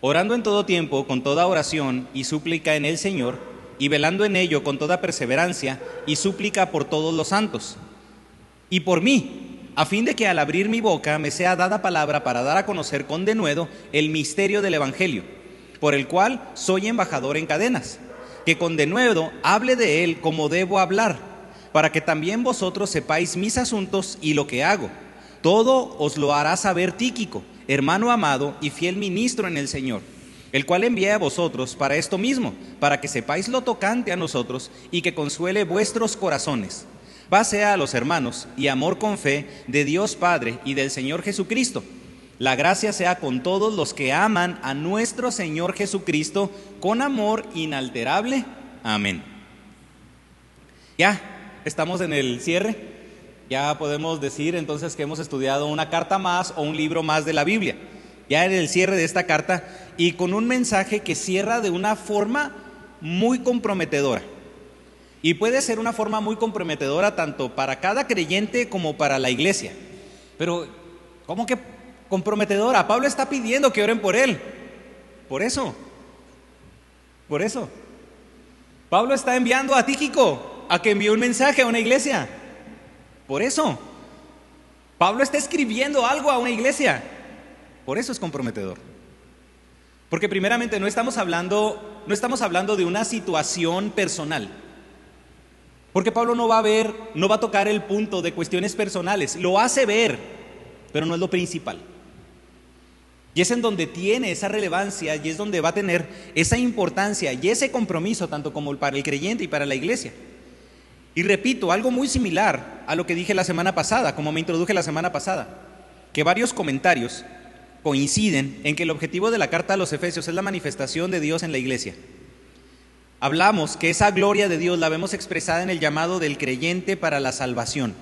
orando en todo tiempo con toda oración y súplica en el Señor, y velando en ello con toda perseverancia y súplica por todos los santos. Y por mí, a fin de que al abrir mi boca me sea dada palabra para dar a conocer con denuedo el misterio del Evangelio, por el cual soy embajador en cadenas, que con denuedo hable de él como debo hablar, para que también vosotros sepáis mis asuntos y lo que hago. Todo os lo hará saber Tíquico, hermano amado y fiel ministro en el Señor el cual envía a vosotros para esto mismo, para que sepáis lo tocante a nosotros y que consuele vuestros corazones. Pase a los hermanos y amor con fe de Dios Padre y del Señor Jesucristo. La gracia sea con todos los que aman a nuestro Señor Jesucristo con amor inalterable. Amén. Ya, estamos en el cierre. Ya podemos decir entonces que hemos estudiado una carta más o un libro más de la Biblia. Ya en el cierre de esta carta y con un mensaje que cierra de una forma muy comprometedora. Y puede ser una forma muy comprometedora tanto para cada creyente como para la iglesia. Pero, ¿cómo que comprometedora? Pablo está pidiendo que oren por él. Por eso. Por eso. Pablo está enviando a Tíquico a que envíe un mensaje a una iglesia. Por eso. Pablo está escribiendo algo a una iglesia. Por eso es comprometedor. Porque primeramente no estamos hablando, no estamos hablando de una situación personal. Porque Pablo no va a ver, no va a tocar el punto de cuestiones personales, lo hace ver, pero no es lo principal. Y es en donde tiene esa relevancia y es donde va a tener esa importancia y ese compromiso tanto como para el creyente y para la iglesia. Y repito, algo muy similar a lo que dije la semana pasada, como me introduje la semana pasada, que varios comentarios coinciden en que el objetivo de la carta a los Efesios es la manifestación de Dios en la iglesia. Hablamos que esa gloria de Dios la vemos expresada en el llamado del creyente para la salvación.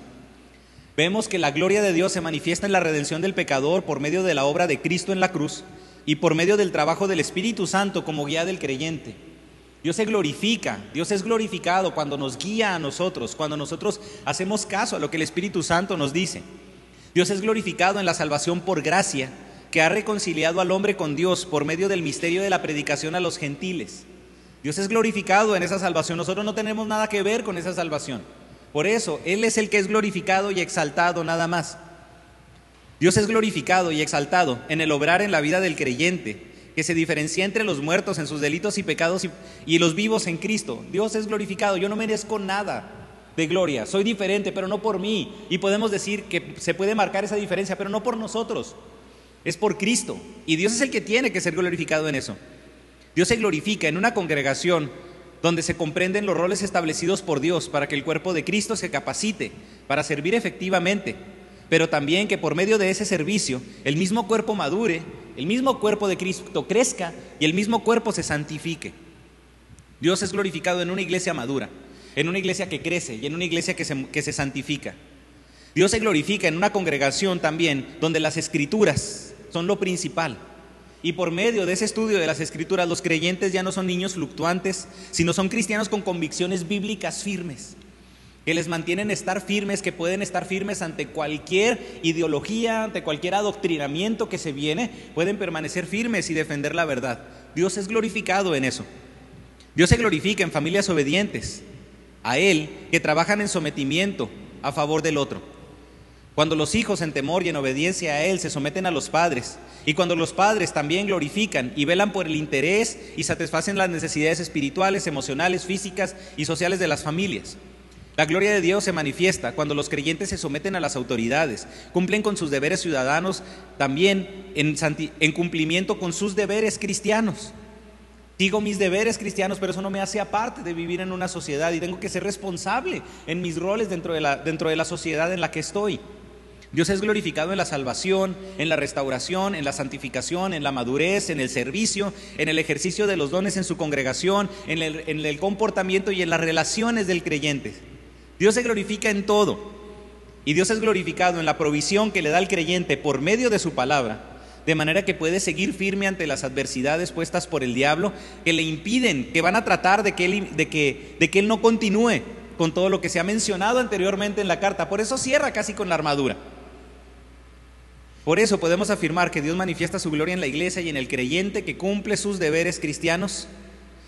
Vemos que la gloria de Dios se manifiesta en la redención del pecador por medio de la obra de Cristo en la cruz y por medio del trabajo del Espíritu Santo como guía del creyente. Dios se glorifica, Dios es glorificado cuando nos guía a nosotros, cuando nosotros hacemos caso a lo que el Espíritu Santo nos dice. Dios es glorificado en la salvación por gracia que ha reconciliado al hombre con Dios por medio del misterio de la predicación a los gentiles. Dios es glorificado en esa salvación. Nosotros no tenemos nada que ver con esa salvación. Por eso, Él es el que es glorificado y exaltado nada más. Dios es glorificado y exaltado en el obrar en la vida del creyente, que se diferencia entre los muertos en sus delitos y pecados y, los vivos en Cristo. Dios es glorificado. Yo no merezco nada de gloria. Soy diferente, pero no por mí. Y podemos decir que se puede marcar esa diferencia, pero no por nosotros es por Cristo. Y Dios es el que tiene que ser glorificado en eso. Dios se glorifica en una congregación donde se comprenden los roles establecidos por Dios para que el cuerpo de Cristo se capacite para servir efectivamente, pero también que por medio de ese servicio el mismo cuerpo madure, el mismo cuerpo de Cristo crezca y el mismo cuerpo se santifique. Dios es glorificado en una iglesia madura, en una iglesia que crece y en una iglesia que se, que se santifica. Dios se glorifica en una congregación también donde las escrituras son lo principal. Y por medio de ese estudio de las escrituras, los creyentes ya no son niños fluctuantes, sino son cristianos con convicciones bíblicas firmes, que les mantienen estar firmes, que pueden estar firmes ante cualquier ideología, ante cualquier adoctrinamiento que se viene, pueden permanecer firmes y defender la verdad. Dios es glorificado en eso. Dios se glorifica en familias obedientes, a Él que trabajan en sometimiento a favor del otro. Cuando los hijos en temor y en obediencia a Él se someten a los padres, y cuando los padres también glorifican y velan por el interés y satisfacen las necesidades espirituales, emocionales, físicas y sociales de las familias. La gloria de Dios se manifiesta cuando los creyentes se someten a las autoridades, cumplen con sus deberes ciudadanos, también en, en cumplimiento con sus deberes cristianos. Digo mis deberes cristianos, pero eso no me hace aparte de vivir en una sociedad y tengo que ser responsable en mis roles dentro de la, dentro de la sociedad en la que estoy. Dios es glorificado en la salvación, en la restauración, en la santificación, en la madurez, en el servicio, en el ejercicio de los dones en su congregación, en el, comportamiento y en las relaciones del creyente. Dios se glorifica en todo. Y Dios es glorificado en la provisión que le da al creyente por medio de su palabra, de manera que puede seguir firme ante las adversidades puestas por el diablo que le impiden, que van a tratar de que él, de que, de que él no continúe con todo lo que se ha mencionado anteriormente en la carta. Por eso cierra casi con la armadura. Por eso podemos afirmar que Dios manifiesta su gloria en la iglesia y en el creyente que cumple sus deberes cristianos,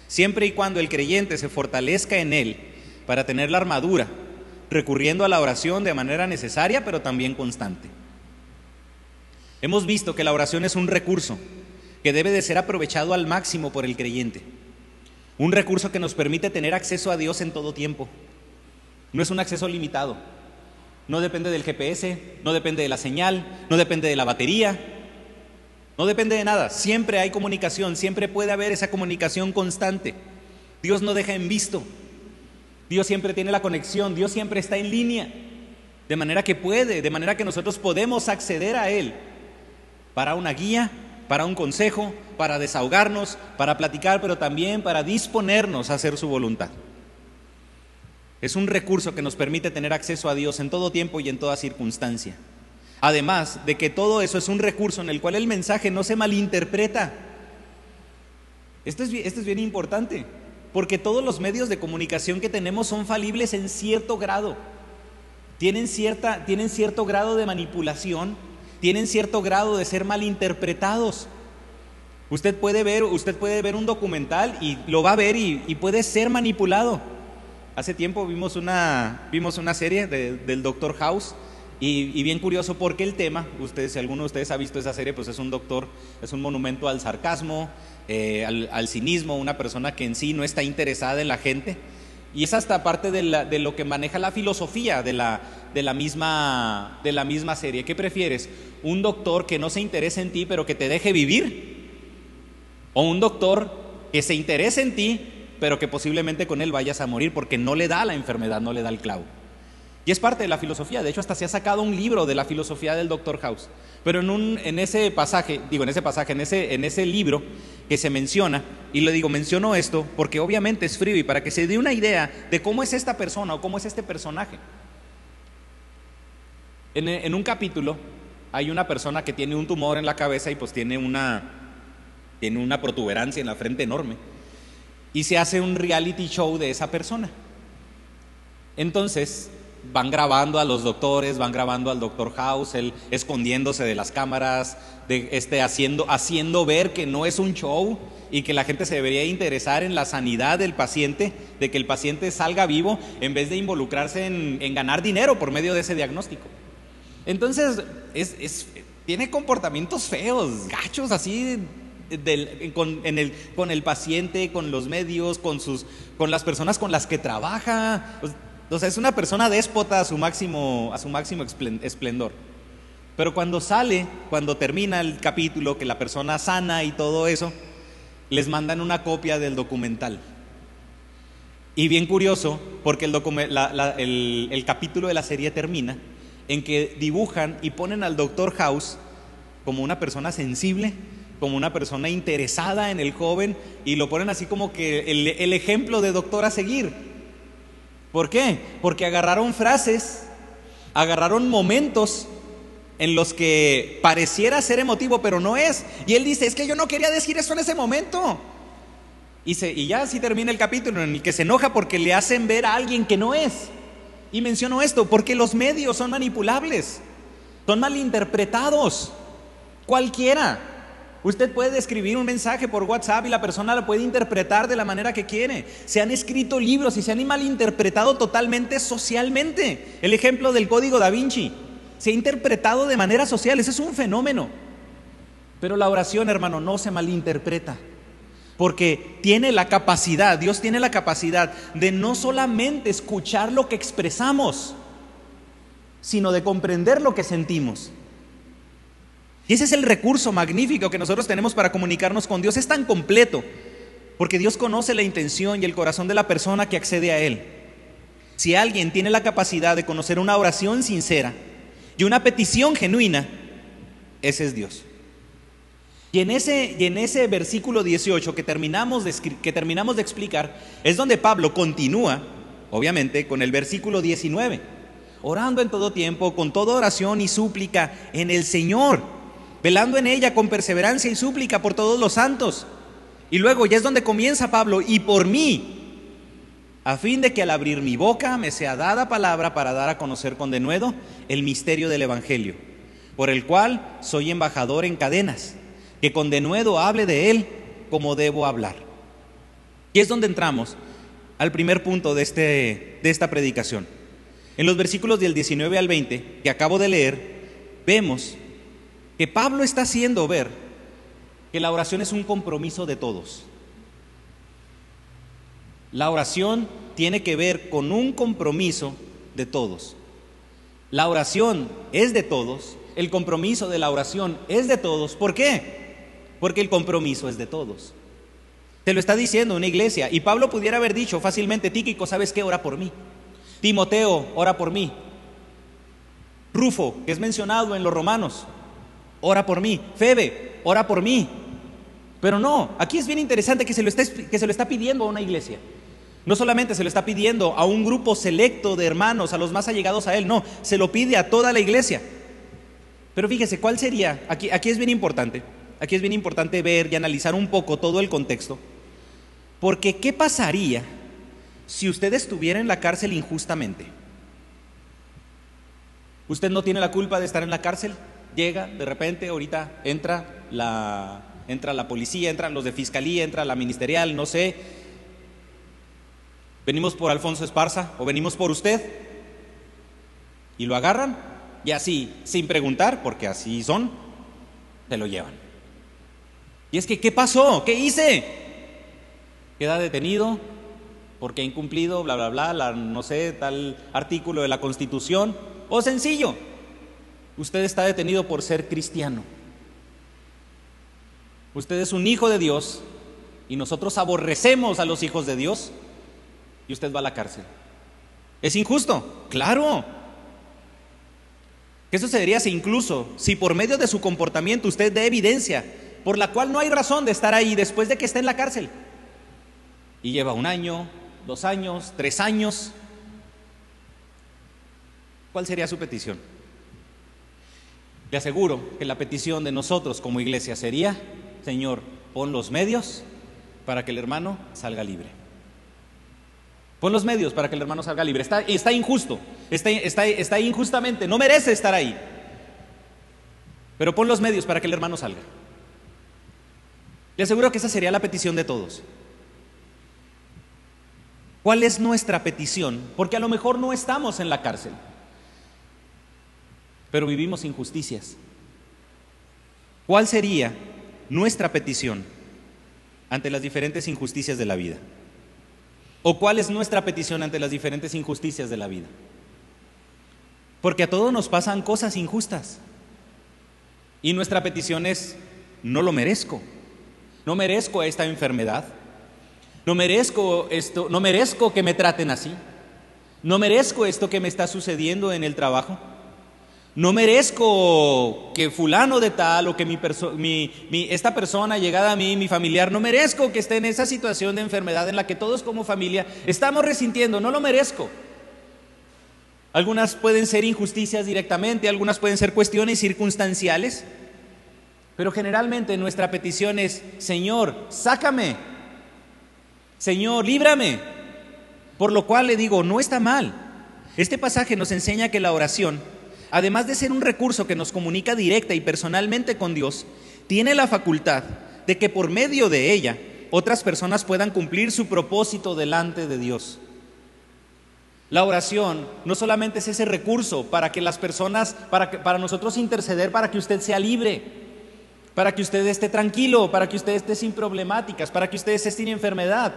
siempre y cuando el creyente se fortalezca en él para tener la armadura, recurriendo a la oración de manera necesaria, pero también constante. Hemos visto que la oración es un recurso que debe de ser aprovechado al máximo por el creyente. Un recurso que nos permite tener acceso a Dios en todo tiempo. No es un acceso limitado. No depende del GPS, no depende de la señal, no depende de la batería, no depende de nada. Siempre hay comunicación, siempre puede haber esa comunicación constante. Dios no deja en visto. Dios siempre tiene la conexión, Dios siempre está en línea. De manera que puede, de manera que nosotros podemos acceder a Él para una guía, para un consejo, para desahogarnos, para platicar, pero también para disponernos a hacer su voluntad. Es un recurso que nos permite tener acceso a Dios en todo tiempo y en toda circunstancia. Además de que todo eso es un recurso en el cual el mensaje no se malinterpreta. Esto es, esto es bien importante, porque todos los medios de comunicación que tenemos son falibles en cierto grado. Tienen, cierta, tienen cierto grado de manipulación tienen cierto grado de ser malinterpretados. Usted puede ver, usted puede ver un documental y lo va a ver y, puede ser manipulado. Hace tiempo vimos una, vimos una serie del Doctor House y, bien curioso porque el tema, ustedes, si alguno de ustedes ha visto esa serie, pues es un doctor, es un monumento al sarcasmo, eh, al, cinismo, una persona que en sí no está interesada en la gente. Y es hasta parte de, lo que maneja la filosofía de la, misma, de la misma serie. ¿Qué prefieres? ¿Un doctor que no se interese en ti pero que te deje vivir? ¿O un doctor que se interese en ti pero que posiblemente con él vayas a morir porque no le da la enfermedad, no le da el clavo? Y es parte de la filosofía, de hecho hasta se ha sacado un libro de la filosofía del doctor House. Pero en, un, en ese pasaje, digo en ese pasaje, en ese, en ese libro que se menciona, y le digo, menciono esto porque obviamente es frío y para que se dé una idea de cómo es esta persona o cómo es este personaje. En, un capítulo hay una persona que tiene un tumor en la cabeza y pues tiene una, tiene una protuberancia en la frente enorme. Y se hace un reality show de esa persona. Entonces van grabando a los doctores, van grabando al doctor House, él escondiéndose de las cámaras, de, este, haciendo, haciendo ver que no es un show y que la gente se debería interesar en la sanidad del paciente, de que el paciente salga vivo en vez de involucrarse en ganar dinero por medio de ese diagnóstico. Entonces, es, tiene comportamientos feos, gachos, así con, el, paciente, con los medios, con, sus, con las personas con las que trabaja. Sea, es una persona déspota a su máximo, a su máximo esplendor. Pero cuando sale, cuando termina el capítulo, que la persona sana y todo eso, les mandan una copia del documental. Y bien curioso, porque el capítulo de la serie termina en que dibujan y ponen al doctor House como una persona sensible, como una persona interesada en el joven y lo ponen así como que el, ejemplo de doctor a seguir. ¿Por qué? Porque agarraron frases, agarraron momentos en los que pareciera ser emotivo, pero no es. Y él dice, es que yo no quería decir eso en ese momento. Y, y ya así termina el capítulo en el que se enoja porque le hacen ver a alguien que no es. Y menciono esto porque los medios son manipulables, son malinterpretados. Cualquiera. Usted puede escribir un mensaje por WhatsApp y la persona lo puede interpretar de la manera que quiere. Se han escrito libros y se han malinterpretado totalmente socialmente. El ejemplo del código da Vinci se ha interpretado de manera social. Ese es un fenómeno. Pero la oración, hermano, no se malinterpreta porque tiene la capacidad, Dios tiene la capacidad de no solamente escuchar lo que expresamos, sino de comprender lo que sentimos. Y ese es el recurso magnífico que nosotros tenemos para comunicarnos con Dios. Es tan completo, porque Dios conoce la intención y el corazón de la persona que accede a Él. Si alguien tiene la capacidad de conocer una oración sincera y una petición genuina, ese es Dios. Y en ese, y en ese versículo 18 que terminamos, de, que terminamos de explicar, es donde Pablo continúa, obviamente, con el versículo 19, orando en todo tiempo, con toda oración y súplica en el Señor, velando en ella con perseverancia y súplica por todos los santos. Y luego ya es donde comienza Pablo, y por mí, a fin de que al abrir mi boca me sea dada palabra para dar a conocer con denuedo el misterio del Evangelio por el cual soy embajador en cadenas, que con denuedo hable de él como debo hablar. Y es donde entramos al primer punto de, este, de esta predicación. En los versículos del 19 al 20 que acabo de leer, vemos que Pablo está haciendo ver que la oración es un compromiso de todos. La oración tiene que ver con un compromiso de todos. La oración es de todos, el compromiso de la oración es de todos. ¿Por qué? Porque el compromiso es de todos. Te lo está diciendo una iglesia. Y Pablo pudiera haber dicho fácilmente, Tíquico, ¿sabes qué? Ora por mí. Timoteo, ora por mí. Rufo, que es mencionado en los romanos, ora por mí. Febe, ora por mí. Pero no, aquí es bien interesante que se lo está, que se lo está pidiendo a una iglesia. No solamente se lo está pidiendo a un grupo selecto de hermanos, a los más allegados a él, no, se lo pide a toda la iglesia. Pero fíjese, ¿cuál sería? Aquí, aquí es bien importante, aquí es bien importante ver y analizar un poco todo el contexto. Porque ¿qué pasaría si usted estuviera en la cárcel injustamente? Usted no tiene la culpa de estar en la cárcel, llega de repente, ahorita entra la, entra la policía, entran los de fiscalía, entra la ministerial, no sé. Venimos por Alfonso Esparza o venimos por usted y lo agarran y así, sin preguntar, porque así son, se lo llevan. Y es que, ¿qué pasó? ¿Qué hice? Queda detenido porque ha incumplido, bla, bla, bla, la, no sé, tal artículo de la Constitución. O sencillo, usted está detenido por ser cristiano. Usted es un hijo de Dios y nosotros aborrecemos a los hijos de Dios y usted va a la cárcel. ¿Es injusto? Claro. ¿Qué sucedería si incluso, si por medio de su comportamiento usted dé evidencia por la cual no hay razón de estar ahí después de que esté en la cárcel? Y lleva un año, dos años, tres años. ¿Cuál sería su petición? Le aseguro que la petición de nosotros como iglesia sería, Señor, pon los medios para que el hermano salga libre. Pon los medios para que el hermano salga libre. Está, injusto, está injustamente, no merece estar ahí. Pero pon los medios para que el hermano salga. Le aseguro que esa sería la petición de todos. ¿Cuál es nuestra petición? Porque a lo mejor no estamos en la cárcel, pero vivimos injusticias. ¿Cuál sería nuestra petición ante las diferentes injusticias de la vida? ¿O cuál es nuestra petición ante las diferentes injusticias de la vida? Porque a todos nos pasan cosas injustas. Y nuestra petición es, no lo merezco. No merezco esta enfermedad. No merezco esto, no merezco que me traten así. No merezco esto que me está sucediendo en el trabajo. No merezco que fulano de tal o que mi, esta persona llegada a mí, mi familiar, no merezco que esté en esa situación de enfermedad en la que todos como familia estamos resintiendo, no lo merezco. Algunas pueden ser injusticias directamente, algunas pueden ser cuestiones circunstanciales, pero generalmente nuestra petición es, Señor, sácame, Señor, líbrame, por lo cual le digo, no está mal. Este pasaje nos enseña que la oración además de ser un recurso que nos comunica directa y personalmente con Dios, tiene la facultad de que por medio de ella otras personas puedan cumplir su propósito delante de Dios. La oración no solamente es ese recurso para que las personas, para, para nosotros interceder para que usted sea libre, para que usted esté tranquilo, para que usted esté sin problemáticas, para que usted esté sin enfermedad.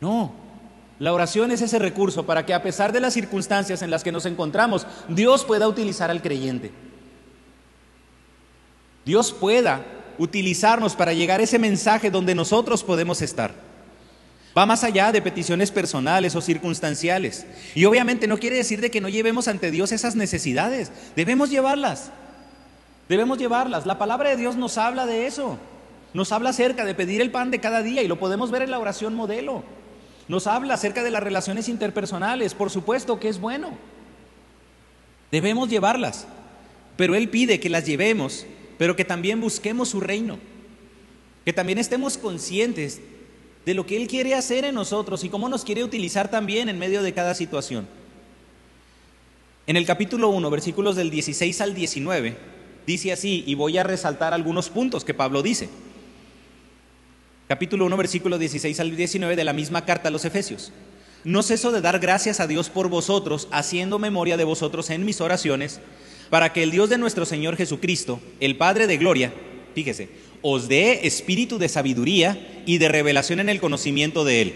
No, la oración es ese recurso para que a pesar de las circunstancias en las que nos encontramos, Dios pueda utilizar al creyente. Dios pueda utilizarnos para llegar a ese mensaje donde nosotros podemos estar. Va más allá de peticiones personales o circunstanciales. Y obviamente no quiere decir de que no llevemos ante Dios esas necesidades. Debemos llevarlas. Debemos llevarlas. La palabra de Dios nos habla de eso. Nos habla acerca de pedir el pan de cada día y lo podemos ver en la oración modelo. Nos habla acerca de las relaciones interpersonales, por supuesto que es bueno. Debemos llevarlas, pero Él pide que las llevemos, pero que también busquemos su reino, que también estemos conscientes de lo que Él quiere hacer en nosotros y cómo nos quiere utilizar también en medio de cada situación. En el capítulo 1, versículos del 16 al 19, dice así, y voy a resaltar algunos puntos que Pablo dice. Capítulo 1, versículos 16 al 19 de la misma carta a los Efesios. No ceso de dar gracias a Dios por vosotros, haciendo memoria de vosotros en mis oraciones, para que el Dios de nuestro Señor Jesucristo, el Padre de Gloria, fíjese, os dé espíritu de sabiduría y de revelación en el conocimiento de Él,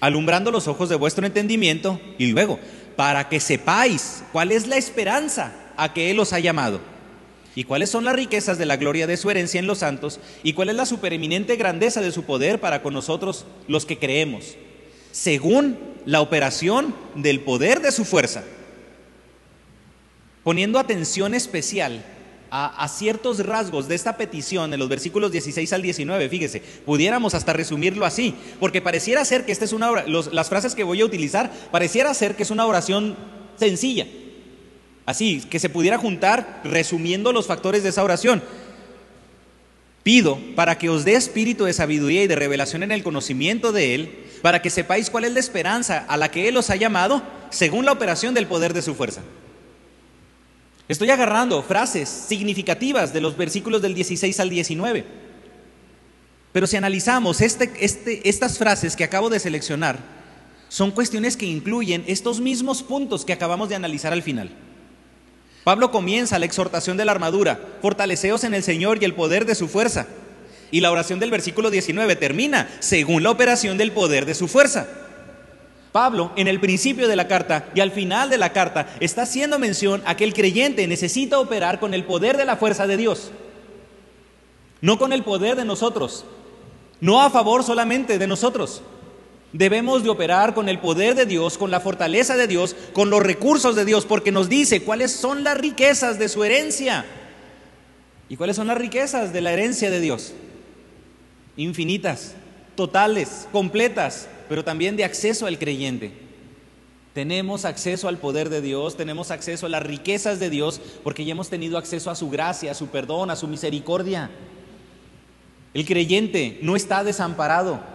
alumbrando los ojos de vuestro entendimiento y luego, para que sepáis cuál es la esperanza a que Él os ha llamado y cuáles son las riquezas de la gloria de su herencia en los santos y cuál es la supereminente grandeza de su poder para con nosotros los que creemos, según la operación del poder de su fuerza, poniendo atención especial a, ciertos rasgos de esta petición en los versículos 16 al 19, fíjese, pudiéramos hasta resumirlo así, porque pareciera ser que esta es una las frases que voy a utilizar, pareciera ser que es una oración sencilla, así, que se pudiera juntar resumiendo los factores de esa oración. Pido para que os dé espíritu de sabiduría y de revelación en el conocimiento de Él, para que sepáis cuál es la esperanza a la que Él os ha llamado, según la operación del poder de su fuerza. Estoy agarrando frases significativas de los versículos del 16 al 19. Pero si analizamos este, este, estas frases que acabo de seleccionar, son cuestiones que incluyen estos mismos puntos que acabamos de analizar al final. Pablo comienza la exhortación de la armadura, fortaleceos en el Señor y el poder de su fuerza. Y la oración del versículo 19 termina, según la operación del poder de su fuerza. Pablo, en el principio de la carta y al final de la carta, está haciendo mención a que el creyente necesita operar con el poder de la fuerza de Dios, no con el poder de nosotros, no a favor solamente de nosotros. Debemos de operar con el poder de Dios, con la fortaleza de Dios, con los recursos de Dios, porque nos dice cuáles son las riquezas de su herencia. ¿Y cuáles son las riquezas de la herencia de Dios? Infinitas, totales, completas, pero también de acceso al creyente. Tenemos acceso al poder de Dios, tenemos acceso a las riquezas de Dios, porque ya hemos tenido acceso a su gracia, a su perdón, a su misericordia. El creyente no está desamparado.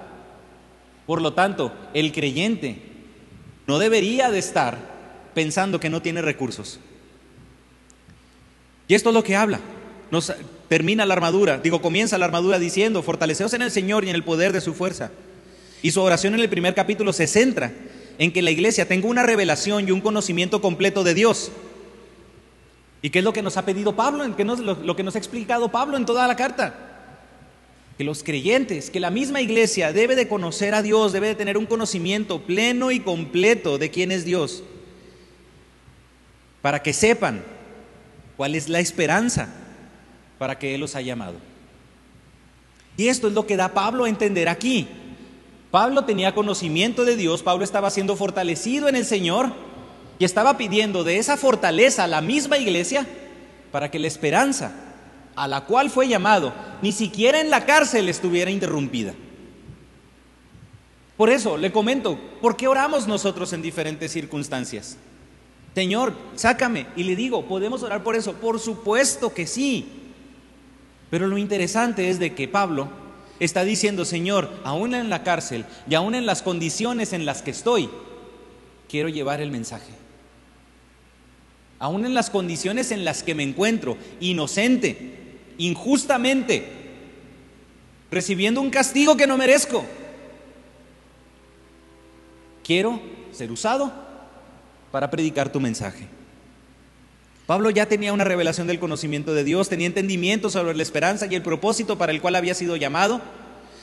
Por lo tanto, el creyente no debería de estar pensando que no tiene recursos. Y esto es lo que habla. Nos termina la armadura, digo, comienza la armadura diciendo, fortaleceos en el Señor y en el poder de su fuerza. Y su oración en el primer capítulo se centra en que la iglesia tenga una revelación y un conocimiento completo de Dios. ¿Y qué es lo que nos ha pedido Pablo? ¿Qué lo, lo que nos ha explicado Pablo en toda la carta? Que los creyentes, que la misma iglesia debe de conocer a Dios, debe de tener un conocimiento pleno y completo de quién es Dios, para que sepan cuál es la esperanza para que Él los ha llamado. Y esto es lo que da Pablo a entender aquí. Pablo tenía conocimiento de Dios, Pablo estaba siendo fortalecido en el Señor y estaba pidiendo de esa fortaleza a la misma iglesia para que la esperanza a la cual fue llamado ni siquiera en la cárcel estuviera interrumpida. Por eso le comento, ¿por qué oramos nosotros en diferentes circunstancias? Señor, sácame. Y le digo, ¿podemos orar por eso? Por supuesto que sí. Pero lo interesante es de que Pablo está diciendo, Señor, aún en la cárcel y aún en las condiciones en las que estoy, quiero llevar el mensaje. Aún en las condiciones en las que me encuentro, inocente, injustamente, recibiendo un castigo que no merezco, quiero ser usado para predicar tu mensaje. Pablo ya tenía una revelación del conocimiento de Dios, tenía entendimiento sobre la esperanza y el propósito para el cual había sido llamado,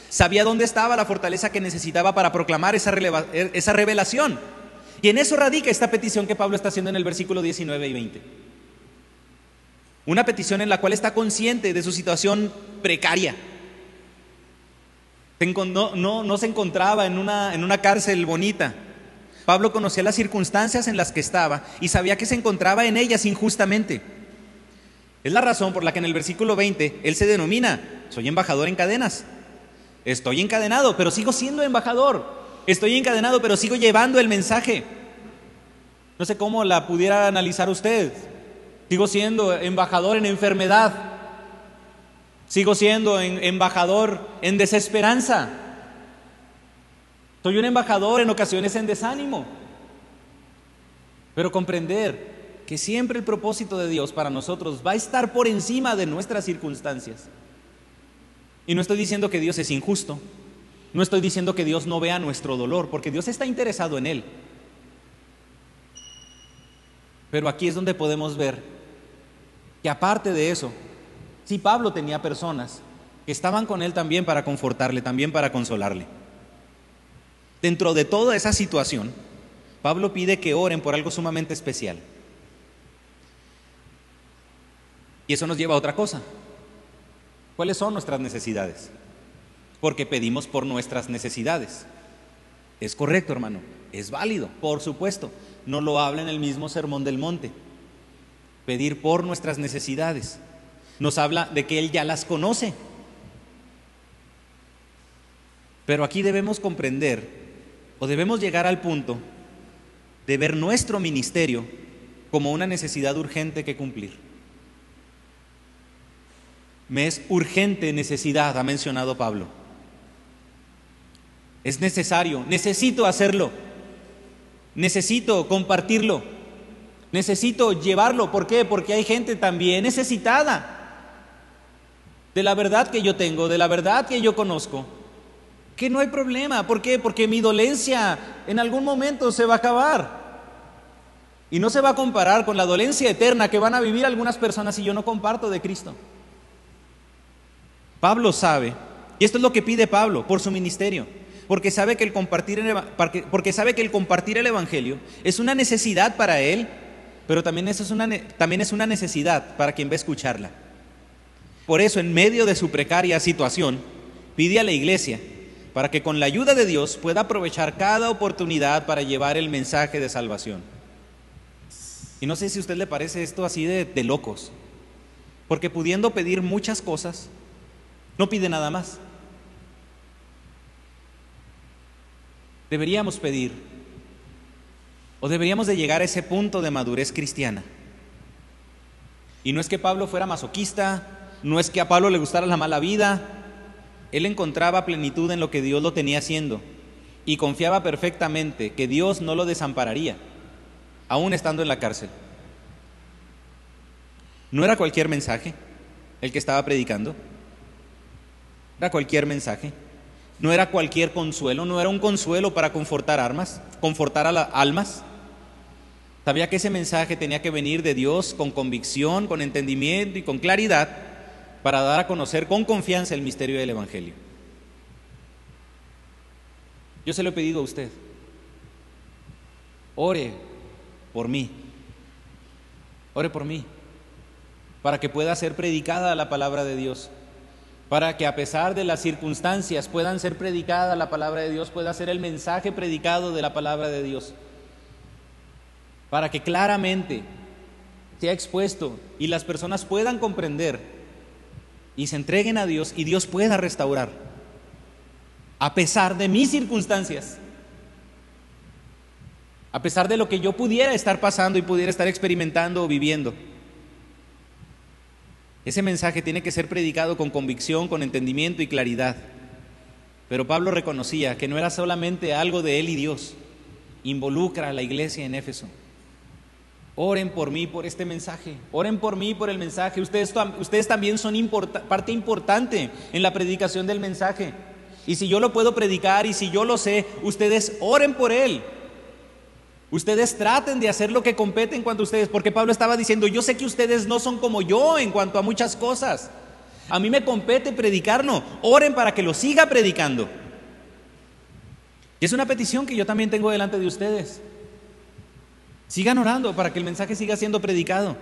sabía dónde estaba la fortaleza que necesitaba para proclamar esa, esa revelación. Y en eso radica esta petición que Pablo está haciendo en el versículo 19 y 20. Una petición en la cual está consciente de su situación precaria. No, se encontraba en una, en una cárcel bonita, Pablo conocía las circunstancias en las que estaba y sabía que se encontraba en ellas injustamente. Es la razón por la que en el versículo 20 él se denomina, soy embajador en cadenas. Estoy encadenado, pero sigo siendo embajador. Estoy encadenado, pero sigo llevando el mensaje. No sé cómo la pudiera analizar usted. Sigo siendo embajador en enfermedad. Sigo siendo embajador en desesperanza. Soy un embajador en ocasiones en desánimo. Pero comprender que siempre el propósito de Dios para nosotros va a estar por encima de nuestras circunstancias. Y no estoy diciendo que Dios es injusto, no estoy diciendo que Dios no vea nuestro dolor, porque Dios está interesado en él. Pero aquí es donde podemos ver que aparte de eso, si Pablo tenía personas que estaban con él también para confortarle, también para consolarle. Dentro de toda esa situación, Pablo pide que oren por algo sumamente especial. Y eso nos lleva a otra cosa. ¿Cuáles son nuestras necesidades? Porque pedimos por nuestras necesidades. Es correcto, hermano. Es válido, por supuesto. No lo habla en el mismo sermón del monte. Pedir por nuestras necesidades. Nos habla de que Él ya las conoce. Pero aquí debemos comprender o debemos llegar al punto de ver nuestro ministerio como una necesidad urgente que cumplir. Me es urgente necesidad, ha mencionado Pablo. Es necesario, necesito hacerlo, necesito compartirlo, necesito llevarlo. ¿Por qué? Porque hay gente también necesitada de la verdad que yo tengo, de la verdad que yo conozco. Que no hay problema. ¿Por qué? Porque mi dolencia en algún momento se va a acabar. Y no se va a comparar con la dolencia eterna que van a vivir algunas personas si yo no comparto de Cristo. Pablo sabe, y esto es lo que pide Pablo por su ministerio, porque sabe que el compartir el, porque sabe que el compartir el evangelio es una necesidad para él, pero también, eso es una, también es una necesidad para quien va a escucharla. Por eso, en medio de su precaria situación, pide a la iglesia para que con la ayuda de Dios pueda aprovechar cada oportunidad para llevar el mensaje de salvación. Y no sé si a usted le parece esto así de, de locos, porque pudiendo pedir muchas cosas, no pide nada más. Deberíamos pedir, o deberíamos de llegar a ese punto de madurez cristiana. Y no es que Pablo fuera masoquista, no es que a Pablo le gustara la mala vida, él encontraba plenitud en lo que Dios lo tenía haciendo y confiaba perfectamente que Dios no lo desampararía, aún estando en la cárcel. No era cualquier mensaje el que estaba predicando, era cualquier mensaje, no era cualquier consuelo, no era un consuelo para confortar armas, confortar a las almas. Sabía que ese mensaje tenía que venir de Dios con convicción, con entendimiento y con claridad para dar a conocer con confianza el misterio del Evangelio. Yo se lo he pedido a usted. Ore por mí. Ore por mí. Para que pueda ser predicada la palabra de Dios. Para que a pesar de las circunstancias puedan ser predicada la palabra de Dios, pueda ser el mensaje predicado de la palabra de Dios. Para que claramente sea expuesto y las personas puedan comprender y se entreguen a Dios y Dios pueda restaurar, a pesar de mis circunstancias, a pesar de lo que yo pudiera estar pasando y pudiera estar experimentando o viviendo. Ese mensaje tiene que ser predicado con convicción, con entendimiento y claridad. Pero Pablo reconocía que no era solamente algo de él y Dios, involucra a la iglesia en Éfeso. Oren por mí por este mensaje. Oren por mí por el mensaje. Ustedes, ustedes también son parte importante en la predicación del mensaje. Y si yo lo puedo predicar y si yo lo sé, ustedes oren por él. Ustedes traten de hacer lo que compete en cuanto a ustedes, porque Pablo estaba diciendo, yo sé que ustedes no son como yo en cuanto a muchas cosas. A mí me compete predicarlo. Oren para que lo siga predicando. Y es una petición que yo también tengo delante de ustedes. Sigan orando para que el mensaje siga siendo predicado.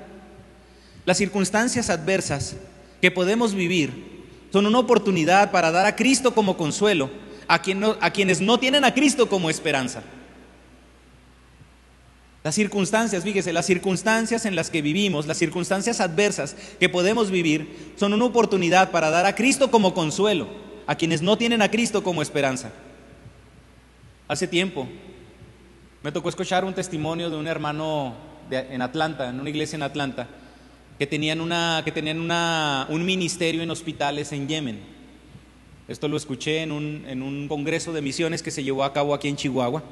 Las circunstancias adversas que podemos vivir son una oportunidad para dar a Cristo como consuelo a, quienes no tienen a Cristo como esperanza. Las circunstancias, fíjese, las circunstancias en las que vivimos, las circunstancias adversas que podemos vivir, son una oportunidad para dar a Cristo como consuelo a quienes no tienen a Cristo como esperanza. Hace tiempo me tocó escuchar un testimonio de un hermano en Atlanta, en una iglesia en Atlanta, que tenían, una, un ministerio en hospitales en Yemen. Esto lo escuché en un, congreso de misiones que se llevó a cabo aquí en Chihuahua.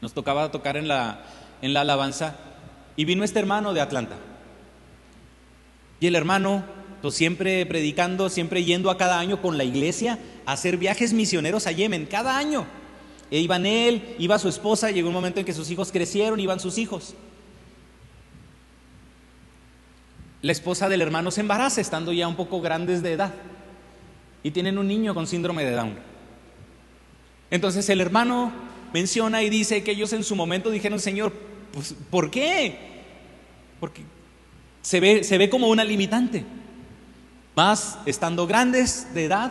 Nos tocaba tocar en la, en la alabanza y vino este hermano de Atlanta. Y el hermano, pues siempre predicando, siempre yendo a cada año con la iglesia a hacer viajes misioneros a Yemen, cada año. E iban él, iba su esposa, llegó un momento en que sus hijos crecieron, iban sus hijos. La esposa del hermano se embaraza estando ya un poco grandes de edad y tienen un niño con síndrome de Down. Entonces el hermano menciona y dice que ellos en su momento dijeron, Señor, pues, ¿por qué? Porque se ve, se ve como una limitante. Más estando grandes de edad,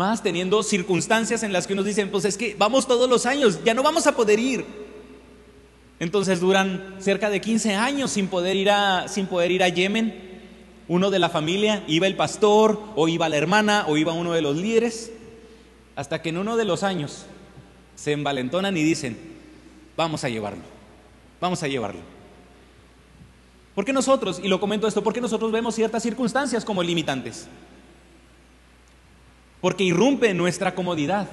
más teniendo circunstancias en las que unos dicen, pues es que vamos todos los años, ya no vamos a poder ir. Entonces duran cerca de 15 años sin poder ir a, sin poder ir a Yemen. Uno de la familia, iba el pastor, o iba la hermana, o iba uno de los líderes, hasta que en uno de los años se envalentonan y dicen, vamos a llevarlo, vamos a llevarlo. ¿Por qué nosotros, y lo comento esto, porque nosotros vemos ciertas circunstancias como limitantes? Porque irrumpe nuestra comodidad,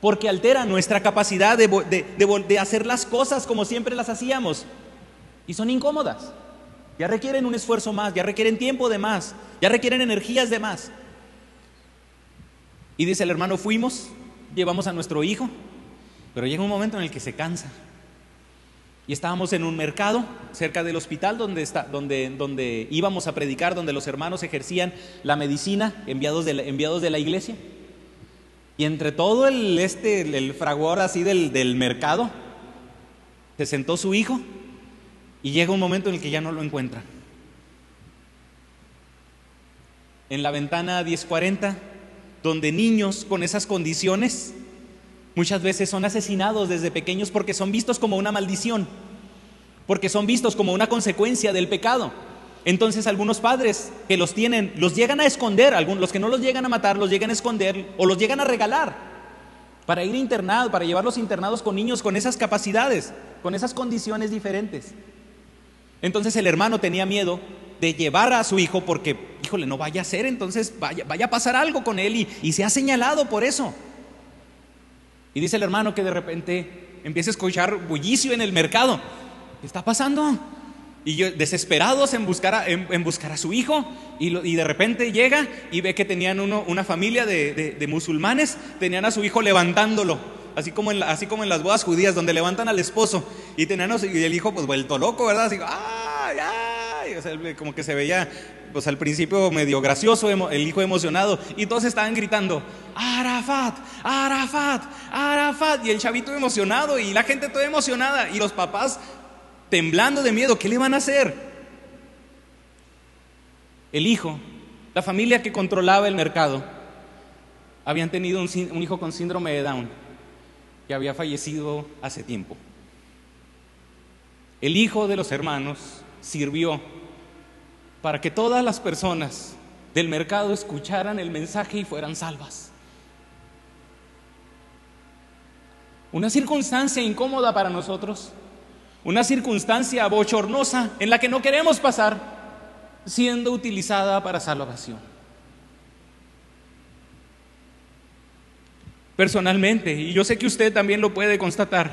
porque altera nuestra capacidad de, hacer las cosas como siempre las hacíamos. Y son incómodas. Ya requieren un esfuerzo más, ya requieren tiempo de más, ya requieren energías de más. Y dice el hermano, fuimos, llevamos a nuestro hijo, pero llega un momento en el que se cansa. Y estábamos en un mercado cerca del hospital donde, está, donde, donde íbamos a predicar, donde los hermanos ejercían la medicina enviados de la, enviados de la iglesia. Y entre todo el, este, el fragor así del, del mercado, se sentó su hijo y llega un momento en el que ya no lo encuentran. En la ventana 1040, donde niños con esas condiciones muchas veces son asesinados desde pequeños porque son vistos como una maldición, porque son vistos como una consecuencia del pecado. Entonces algunos padres que los tienen, los llegan a esconder, algunos, los que no los llegan a matar, los llegan a esconder o los llegan a regalar para ir internado, para llevarlos internados con niños con esas capacidades, con esas condiciones diferentes. Entonces el hermano tenía miedo de llevar a su hijo porque, híjole, no vaya a ser, entonces vaya, a pasar algo con él y se ha señalado por eso. Y dice el hermano que de repente empieza a escuchar bullicio en el mercado. ¿Qué está pasando? Y desesperados en buscar a, en, buscar a su hijo, y, de repente llega y ve que tenían una familia de, musulmanes, tenían a su hijo levantándolo, así como, en, las bodas judías, donde levantan al esposo, y tenían el hijo pues vuelto loco, ¿verdad? Así, ¡ay, ay! Como que se veía, pues al principio medio gracioso, el hijo emocionado, y todos estaban gritando, Arafat, Arafat, Arafat, y el chavito emocionado, y la gente toda emocionada, y los papás temblando de miedo, ¿qué le van a hacer? El hijo, la familia que controlaba el mercado, habían tenido un, hijo con síndrome de Down que había fallecido hace tiempo. El hijo de los hermanos sirvió para que todas las personas del mercado escucharan el mensaje y fueran salvas. Una circunstancia incómoda para nosotros, una circunstancia bochornosa en la que no queremos pasar, siendo utilizada para salvación. Personalmente, y yo sé que usted también lo puede constatar,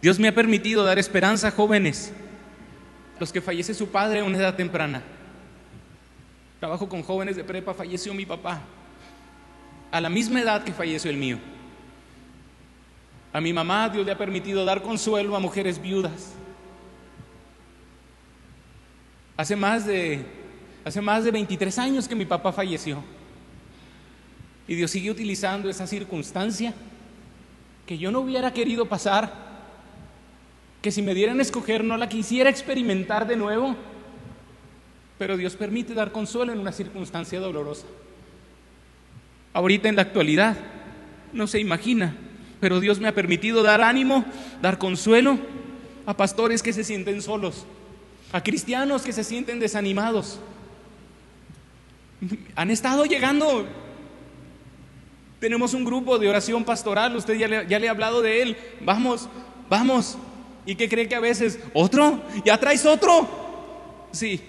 Dios me ha permitido dar esperanza a jóvenes, los que fallece su padre a una edad temprana. Trabajo con jóvenes de prepa, falleció mi papá, a la misma edad que falleció el mío. A mi mamá Dios le ha permitido dar consuelo a mujeres viudas. Hace más de, hace más de 23 años que mi papá falleció. Y Dios sigue utilizando esa circunstancia que yo no hubiera querido pasar, que si me dieran a escoger no la quisiera experimentar de nuevo, pero Dios permite dar consuelo en una circunstancia dolorosa. Ahorita en la actualidad, no se imagina pero Dios me ha permitido dar ánimo, dar consuelo a pastores que se sienten solos, a cristianos que se sienten desanimados. Han estado llegando. Tenemos un grupo de oración pastoral, usted ya le, ya le ha hablado de él. Vamos, vamos. ¿Y qué cree que a veces? ¿Otro? ¿Ya traes otro? Sí.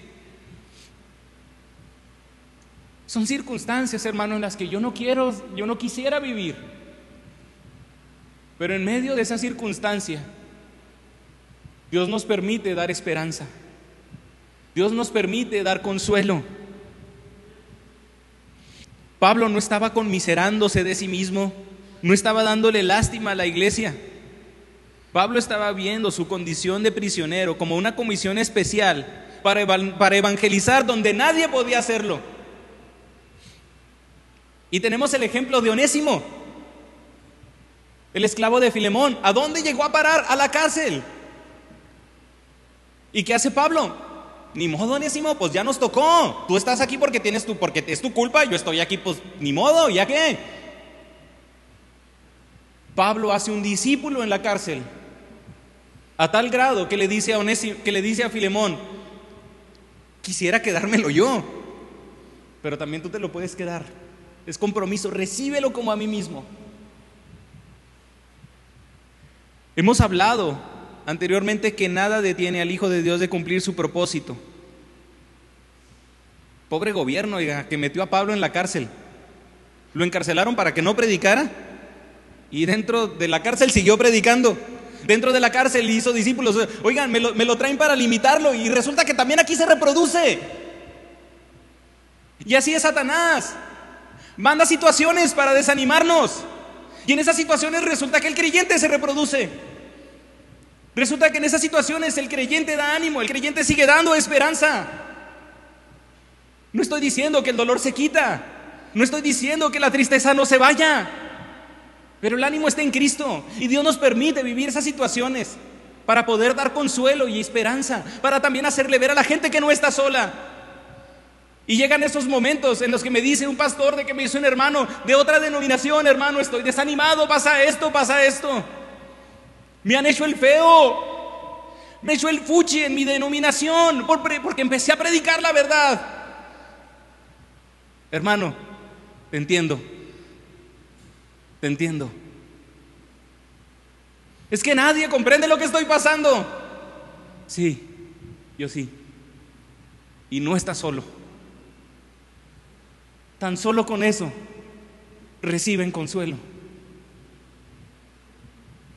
Son circunstancias, hermano, en las que yo no quiero, yo no quisiera vivir. Pero en medio de esa circunstancia, Dios nos permite dar esperanza. Dios nos permite dar consuelo. Pablo no estaba conmiserándose de sí mismo, no estaba dándole lástima a la iglesia. Pablo estaba viendo su condición de prisionero como una comisión especial para, para evangelizar donde nadie podía hacerlo. Y tenemos el ejemplo de Onésimo, el esclavo de Filemón. ¿A dónde llegó a parar? A la cárcel. ¿Y qué hace Pablo? Ni modo, Onésimo, pues ya nos tocó. Tú estás aquí porque tienes tu, porque es tu culpa, yo estoy aquí, pues ni modo, ¿ya qué? Pablo hace un discípulo en la cárcel. A tal grado que le dice a Onésimo, que le dice a Filemón, quisiera quedármelo yo, pero también tú te lo puedes quedar. Es compromiso, recíbelo como a mí mismo. Hemos hablado anteriormente que nada detiene al Hijo de Dios de cumplir su propósito. Pobre gobierno, oiga, que metió a Pablo en la cárcel. Lo encarcelaron para que no predicara y dentro de la cárcel siguió predicando. Dentro de la cárcel hizo discípulos. Oigan, me lo, me lo traen para limitarlo y resulta que también aquí se reproduce. Y así es Satanás. Manda situaciones para desanimarnos. Y en esas situaciones resulta que el creyente se reproduce. Resulta que en esas situaciones el creyente da ánimo, el creyente sigue dando esperanza. No estoy diciendo que el dolor se quita, no estoy diciendo que la tristeza no se vaya, pero el ánimo está en Cristo y Dios nos permite vivir esas situaciones para poder dar consuelo y esperanza, para también hacerle ver a la gente que no está sola, y llegan esos momentos en los que me dice un pastor de que me dice un hermano de otra denominación, hermano, estoy desanimado, pasa esto, pasa esto. Me han hecho el feo. Me he hecho el fuchi en mi denominación porque empecé a predicar la verdad. Hermano, te entiendo. Te entiendo. Es que nadie comprende lo que estoy pasando. Sí, yo sí. Y no está solo. Tan solo con eso reciben consuelo.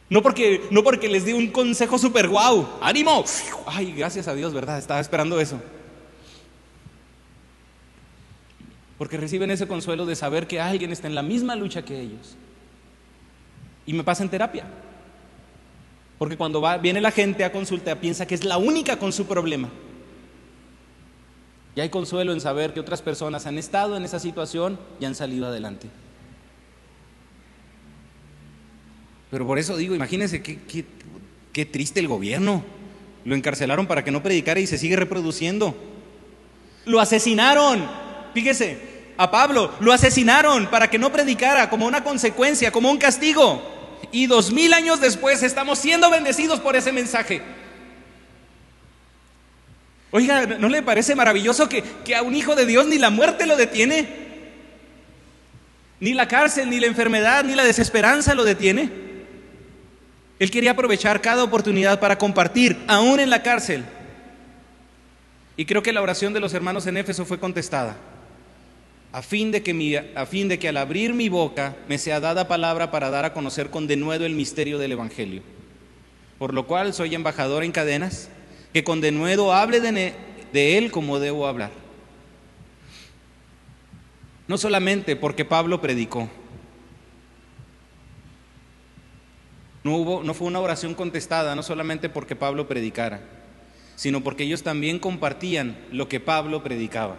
No porque, no porque les di un consejo super guau, ánimo. Ay, gracias a Dios, ¿verdad? Estaba esperando eso. Porque reciben ese consuelo de saber que alguien está en la misma lucha que ellos. Y me pasa en terapia. Porque cuando va, viene la gente a consulta piensa que es la única con su problema. Y hay consuelo en saber que otras personas han estado en esa situación y han salido adelante. Pero por eso digo, imagínense qué, qué, triste el gobierno. Lo encarcelaron para que no predicara y se sigue reproduciendo. Lo asesinaron. Fíjese, a Pablo lo asesinaron para que no predicara como una consecuencia, como un castigo. Y dos mil años después estamos siendo bendecidos por ese mensaje. Oiga, ¿no le parece maravilloso que, que a un hijo de Dios ni la muerte lo detiene? Ni la cárcel, ni la enfermedad, ni la desesperanza lo detiene. Él quería aprovechar cada oportunidad para compartir, aún en la cárcel. Y creo que la oración de los hermanos en Éfeso fue contestada. A fin, de que a fin de que al abrir mi boca me sea dada palabra para dar a conocer con denuedo el misterio del Evangelio. Por lo cual soy embajador en cadenas que con denuedo hable de, él como debo hablar. No solamente porque Pablo predicó, no, hubo, no fue una oración contestada, no solamente porque Pablo predicara, sino porque ellos también compartían lo que Pablo predicaba.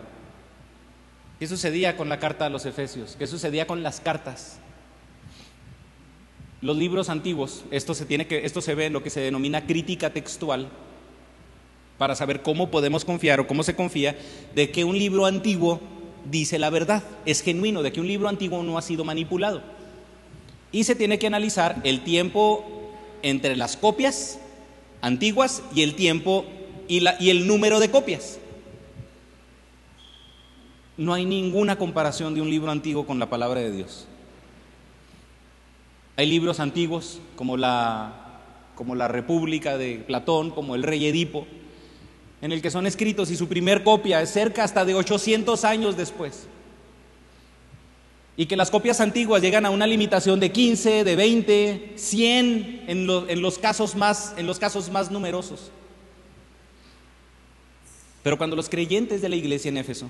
¿Qué sucedía con la carta a los Efesios? ¿Qué sucedía con las cartas? Los libros antiguos, esto se, tiene que, esto se ve en lo que se denomina crítica textual, para saber cómo podemos confiar o cómo se confía de que un libro antiguo dice la verdad, es genuino, de que un libro antiguo no ha sido manipulado. Y se tiene que analizar el tiempo entre las copias antiguas y el tiempo y, la, y el número de copias. No hay ninguna comparación de un libro antiguo con la palabra de Dios. Hay libros antiguos como la, como la República de Platón, como el Rey Edipo, en el que son escritos y su primer copia es cerca hasta de 800 años después. y que las copias antiguas llegan a una limitación de 15, de 20, 100 en, los, casos más, en los casos más numerosos. Pero cuando los creyentes de la iglesia en Éfeso,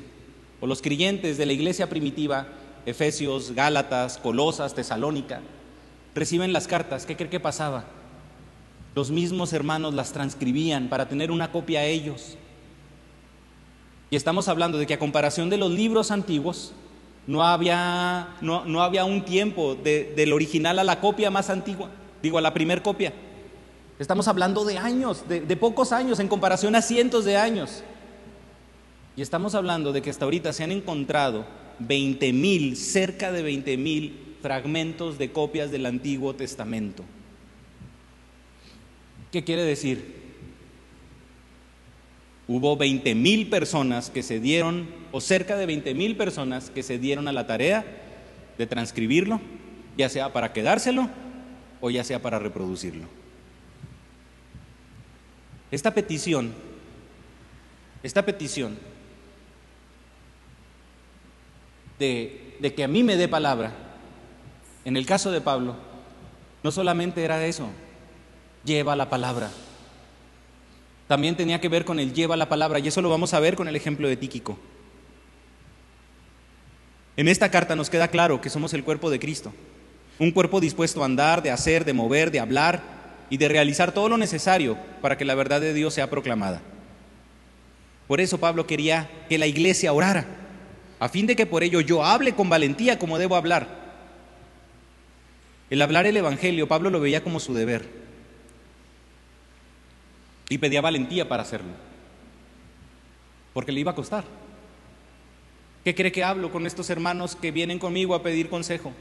o los creyentes de la iglesia primitiva, Efesios, Gálatas, Colosas, Tesalónica, reciben las cartas, ¿qué cree que pasaba? Los mismos hermanos las transcribían para tener una copia a ellos. Y estamos hablando de que a comparación de los libros antiguos, no había, no, había un tiempo del original a la copia más antigua, digo, a la primer copia. Estamos hablando de años, de, de pocos años en comparación a cientos de años. Y estamos hablando de que hasta ahorita se han encontrado 20 mil, cerca de 20 mil fragmentos de copias del Antiguo Testamento. ¿Qué quiere decir? Hubo 20 mil personas que se dieron, o cerca de 20 mil personas que se dieron a la tarea de transcribirlo, ya sea para quedárselo o ya sea para reproducirlo. Esta petición, esta petición de, que a mí me dé palabra, en el caso de Pablo, no solamente era eso, lleva la palabra también tenía que ver con el lleva la palabra, y eso lo vamos a ver con el ejemplo de Tíquico. En esta carta nos queda claro que somos el cuerpo de Cristo, un cuerpo dispuesto a andar, de hacer, de mover, de hablar y de realizar todo lo necesario para que la verdad de Dios sea proclamada. Por eso Pablo quería que la iglesia orara, a fin de que por ello yo hable con valentía como debo hablar. El hablar el Evangelio, Pablo lo veía como su deber. Y pedía valentía para hacerlo, porque le iba a costar. ¿Qué cree que hablo con estos hermanos que vienen conmigo a pedir consejo?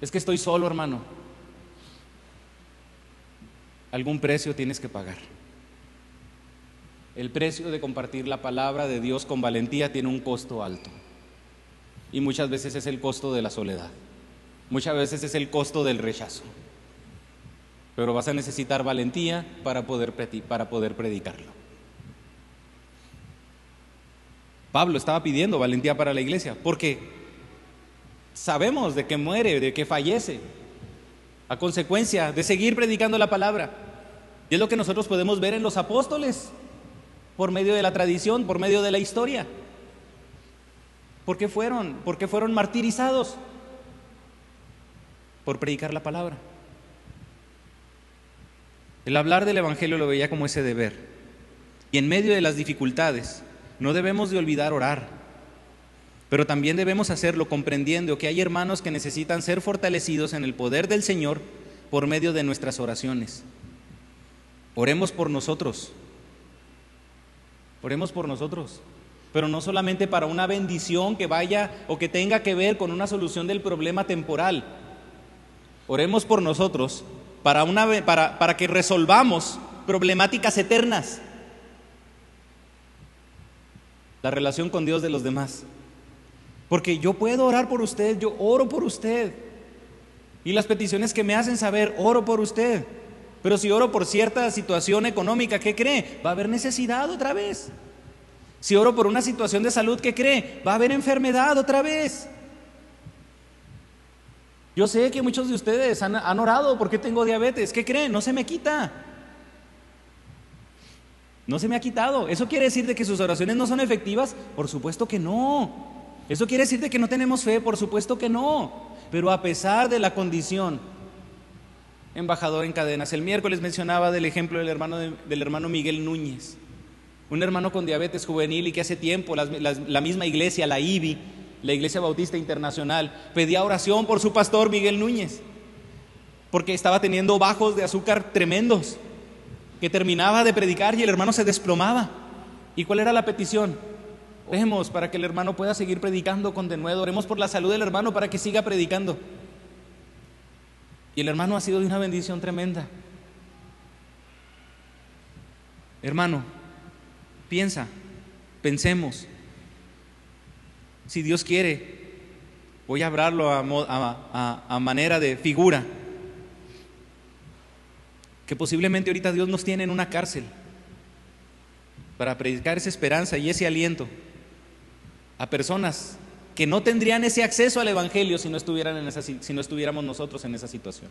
Es que estoy solo, hermano. Algún precio tienes que pagar. El precio de compartir la palabra de Dios con valentía tiene un costo alto. Y muchas veces es el costo de la soledad. Muchas veces es el costo del rechazo pero vas a necesitar valentía para poder, para poder predicarlo. Pablo estaba pidiendo valentía para la iglesia, porque sabemos de que muere, de que fallece, a consecuencia de seguir predicando la palabra. Y es lo que nosotros podemos ver en los apóstoles, por medio de la tradición, por medio de la historia. ¿Por qué fueron? ¿Por qué fueron martirizados? Por predicar la palabra. El hablar del Evangelio lo veía como ese deber. Y en medio de las dificultades, no debemos de olvidar orar, pero también debemos hacerlo comprendiendo que hay hermanos que necesitan ser fortalecidos en el poder del Señor por medio de nuestras oraciones. Oremos por nosotros. Oremos por nosotros. Pero no solamente para una bendición que vaya o que tenga que ver con una solución del problema temporal. Oremos por nosotros para, una, para, para que resolvamos problemáticas eternas. La relación con Dios de los demás. Porque yo puedo orar por usted, yo oro por usted. Y las peticiones que me hacen saber, oro por usted. Pero si oro por cierta situación económica, ¿qué cree? Va a haber necesidad otra vez. Si oro por una situación de salud, ¿qué cree? Va a haber enfermedad otra vez. Yo sé que muchos de ustedes han, orado porque tengo diabetes. ¿Qué creen? No se me quita. No se me ha quitado. ¿Eso quiere decir de que sus oraciones no son efectivas? Por supuesto que no. ¿Eso quiere decir de que no tenemos fe? Por supuesto que no. Pero a pesar de la condición, embajador en cadenas, el miércoles mencionaba del ejemplo del hermano, del hermano Miguel Núñez, un hermano con diabetes juvenil y que hace tiempo la misma iglesia, la IBI, la Iglesia Bautista Internacional, pedía oración por su pastor Miguel Núñez, porque estaba teniendo bajos de azúcar tremendos, que terminaba de predicar y el hermano se desplomaba. ¿Y cuál era la petición? Oremos para que el hermano pueda seguir predicando con denuedo, oremos por la salud del hermano para que siga predicando. Y el hermano ha sido de una bendición tremenda. Hermano, piensa, pensemos, si Dios quiere, voy a hablarlo a, manera de figura, que posiblemente ahorita Dios nos tiene en una cárcel para predicar esa esperanza y ese aliento a personas que no tendrían ese acceso al Evangelio si no, estuvieran en esa, si no estuviéramos nosotros en esa situación.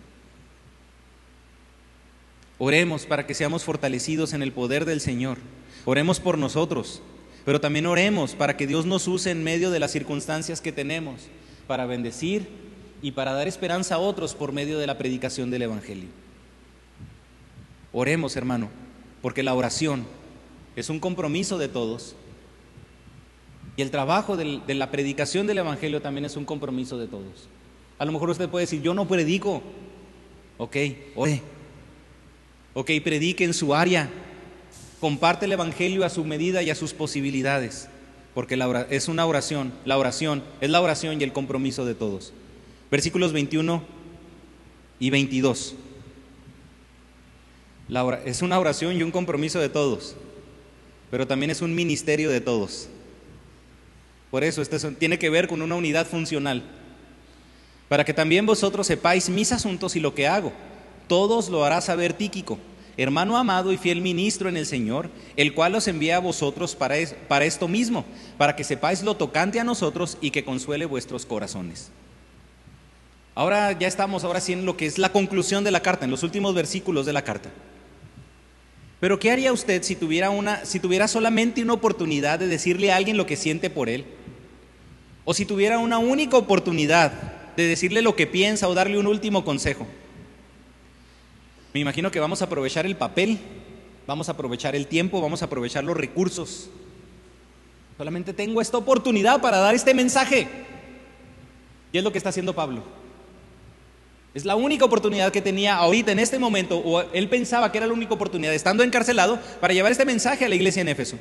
Oremos para que seamos fortalecidos en el poder del Señor. Oremos por nosotros, pero también oremos para que Dios nos use en medio de las circunstancias que tenemos, para bendecir y para dar esperanza a otros por medio de la predicación del Evangelio. Oremos, hermano, porque la oración es un compromiso de todos y el trabajo de la predicación del Evangelio también es un compromiso de todos. A lo mejor usted puede decir, yo no predico. Ok, ore. Ok, predique en su área. Comparte el Evangelio a su medida y a sus posibilidades. Porque la es una oración. La oración es la oración y el compromiso de todos. Versículos 21 y 22. es una oración y un compromiso de todos. Pero también es un ministerio de todos. Por eso este tiene que ver con una unidad funcional. Para que también vosotros sepáis mis asuntos y lo que hago. Todos lo hará saber Tíquico, hermano amado y fiel ministro en el Señor, el cual os envía a vosotros para, para esto mismo, para que sepáis lo tocante a nosotros y que consuele vuestros corazones. Ahora ya estamos ahora sí en lo que es la conclusión de la carta, en los últimos versículos de la carta. Pero ¿qué haría usted si tuviera una si tuviera solamente una oportunidad de decirle a alguien lo que siente por él? O si tuviera una única oportunidad de decirle lo que piensa o darle un último consejo. Me imagino que vamos a aprovechar el papel, vamos a aprovechar el tiempo, vamos a aprovechar los recursos. Solamente tengo esta oportunidad para dar este mensaje. Y es lo que está haciendo Pablo. Es la única oportunidad que tenía ahorita, en este momento, o él pensaba que era la única oportunidad, estando encarcelado, para llevar este mensaje a la iglesia en Éfeso.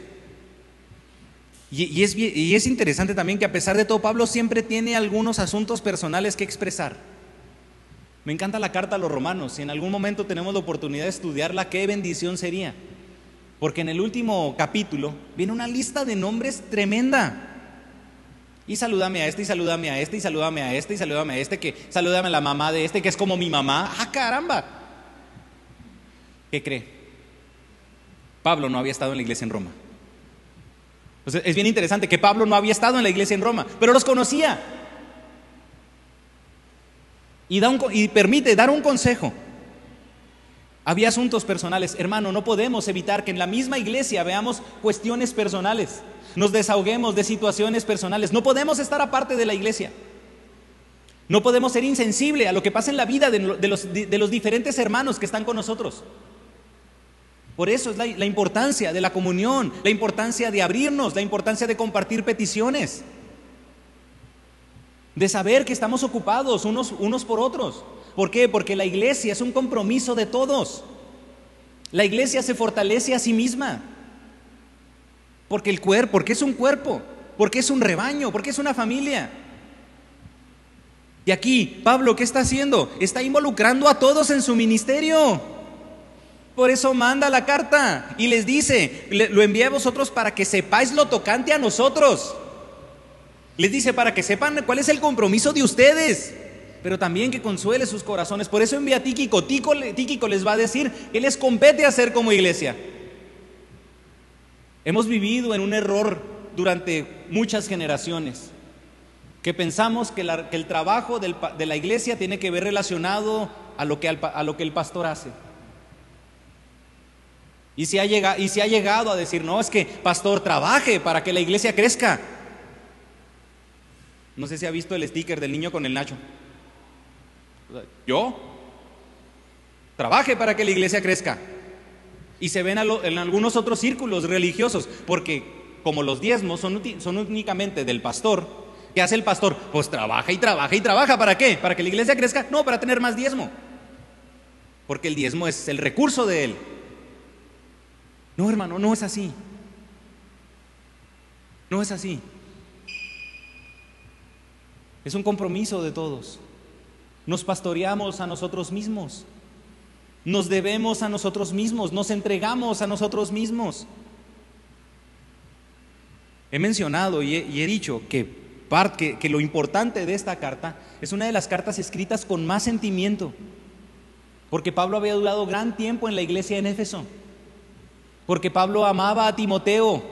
Y, es, interesante también que a pesar de todo, Pablo siempre tiene algunos asuntos personales que expresar. Me encanta la carta a los romanos. Si en algún momento tenemos la oportunidad de estudiarla, qué bendición sería. Porque en el último capítulo viene una lista de nombres tremenda. Y salúdame a este, y salúdame a este, y salúdame a este, y salúdame a este, que salúdame a la mamá de este, que es como mi mamá. ¡Ah, caramba! ¿Qué cree? Pablo no había estado en la iglesia en Roma es bien interesante que Pablo no había estado en la iglesia en Roma, pero los conocía. Y, da y permite dar un consejo. Había asuntos personales. Hermano, no podemos evitar que en la misma iglesia veamos cuestiones personales. Nos desahoguemos de situaciones personales. No podemos estar aparte de la iglesia. No podemos ser insensibles a lo que pasa en la vida de los diferentes hermanos que están con nosotros. Por eso es la, importancia de la comunión, la importancia de abrirnos, la importancia de compartir peticiones, de saber que estamos ocupados unos, unos por otros. ¿Por qué? Porque la iglesia es un compromiso de todos. La iglesia se fortalece a sí misma. Porque el cuerpo, porque es un cuerpo, porque es un rebaño, porque es una familia. Y aquí, Pablo, ¿qué está haciendo? Está involucrando a todos en su ministerio. Por eso manda la carta y les dice, lo envía a vosotros para que sepáis lo tocante a nosotros. Les dice para que sepan cuál es el compromiso de ustedes, pero también que consuele sus corazones. Por eso envía a Tíquico. Tíquico les va a decir que les compete hacer como iglesia. Hemos vivido en un error durante muchas generaciones, que pensamos que, el trabajo de la iglesia tiene que ver relacionado a lo que, el pastor hace. Y llegado, y ha llegado a decir, no, es que pastor, trabaje para que la iglesia crezca. No sé si ha visto el sticker del niño con el Nacho. ¿Yo? Trabaje para que la iglesia crezca. Y se ven en algunos otros círculos religiosos, porque como los diezmos son, son únicamente del pastor, ¿qué hace el pastor? Pues trabaja y trabaja y trabaja. ¿Para qué? ¿Para que la iglesia crezca? No, para tener más diezmo. Porque el diezmo es el recurso de él. No, hermano, no es así. No es así. Es un compromiso de todos. Nos pastoreamos a nosotros mismos. Nos debemos a nosotros mismos. Nos entregamos a nosotros mismos. He mencionado y he, dicho que, que lo importante de esta carta es una de las cartas escritas con más sentimiento. Porque Pablo había durado gran tiempo en la iglesia en Éfeso. Porque Pablo amaba a Timoteo.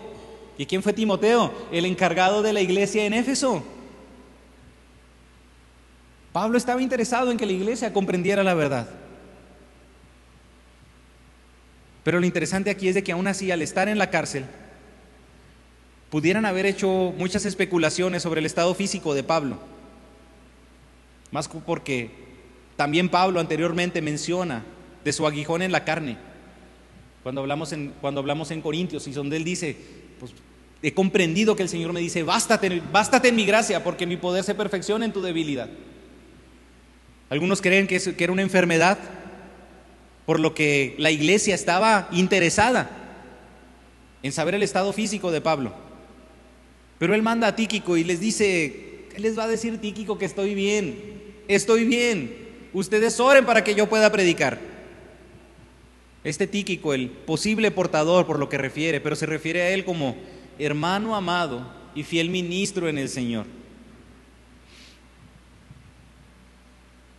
¿Y quién fue Timoteo? El encargado de la iglesia en Éfeso. Pablo estaba interesado en que la iglesia comprendiera la verdad. Pero lo interesante aquí es de que aún así, al estar en la cárcel, pudieran haber hecho muchas especulaciones sobre el estado físico de Pablo. Más porque también Pablo anteriormente menciona de su aguijón en la carne. Cuando hablamos en, cuando hablamos en Corintios y donde él dice, pues he comprendido que el Señor me dice, bástate, bástate en mi gracia porque mi poder se perfecciona en tu debilidad. Algunos creen que, era una enfermedad, por lo que la iglesia estaba interesada en saber el estado físico de Pablo. Pero él manda a Tíquico y les dice, ¿qué les va a decir Tíquico que estoy bien? Estoy bien. Ustedes oren para que yo pueda predicar. Este Tíquico, el posible portador por lo que refiere, pero se refiere a él como hermano amado y fiel ministro en el Señor.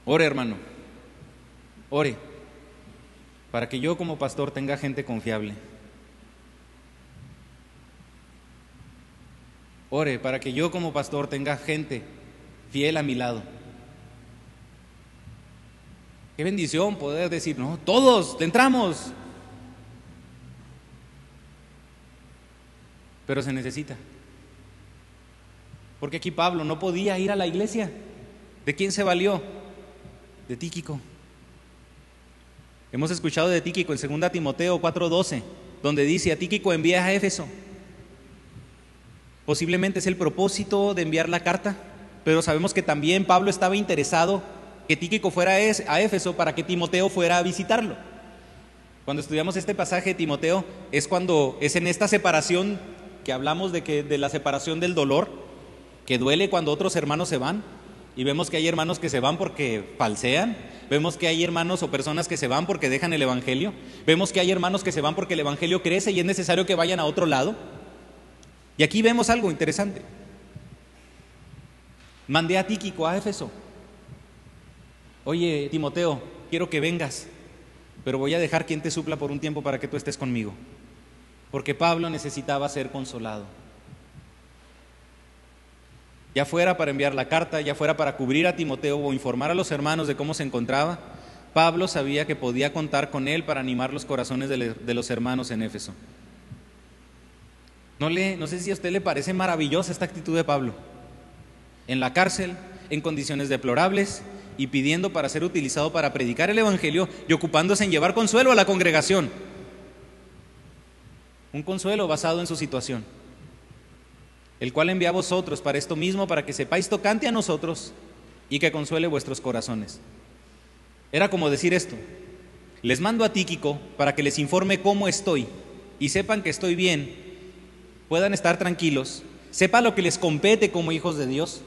Ore, hermano. Ore para que yo como pastor tenga gente confiable. Ore para que yo como pastor tenga gente fiel a mi lado. Qué bendición poder decir, no, todos, entramos. Pero se necesita. Porque aquí Pablo no podía ir a la iglesia. ¿De quién se valió? De Tíquico. Hemos escuchado de Tíquico en 2 Timoteo 4:12, donde dice, a Tíquico envía a Éfeso. Posiblemente es el propósito de enviar la carta, pero sabemos que también Pablo estaba interesado que Tíquico fuera a Éfeso para que Timoteo fuera a visitarlo. Cuando estudiamos este pasaje de Timoteo es cuando es en esta separación que hablamos de que de la separación del dolor, que duele cuando otros hermanos se van y vemos que hay hermanos que se van porque falsean, Vemos que hay hermanos o personas que se van porque dejan el Evangelio. Vemos que hay hermanos que se van porque el Evangelio crece y es necesario que vayan a otro lado. Y aquí vemos algo interesante. Mandé a Tíquico a Éfeso. Oye, Timoteo, quiero que vengas, pero voy a dejar quien te supla por un tiempo para que tú estés conmigo. Porque Pablo necesitaba ser consolado ya fuera para enviar la carta, ya fuera para cubrir a Timoteo o informar a los hermanos de cómo se encontraba, Pablo sabía que podía contar con él para animar los corazones de, los hermanos en Éfeso. No, le, no sé si a usted le parece maravillosa esta actitud de Pablo. En la cárcel, en condiciones deplorables y pidiendo para ser utilizado para predicar el Evangelio y ocupándose en llevar consuelo a la congregación. Un consuelo basado en su situación el cual envía a vosotros para esto mismo, para que sepáis tocante a nosotros y que consuele vuestros corazones. Era como decir esto, les mando a Tíquico para que les informe cómo estoy y sepan que estoy bien, puedan estar tranquilos, sepa lo que les compete como hijos de Dios,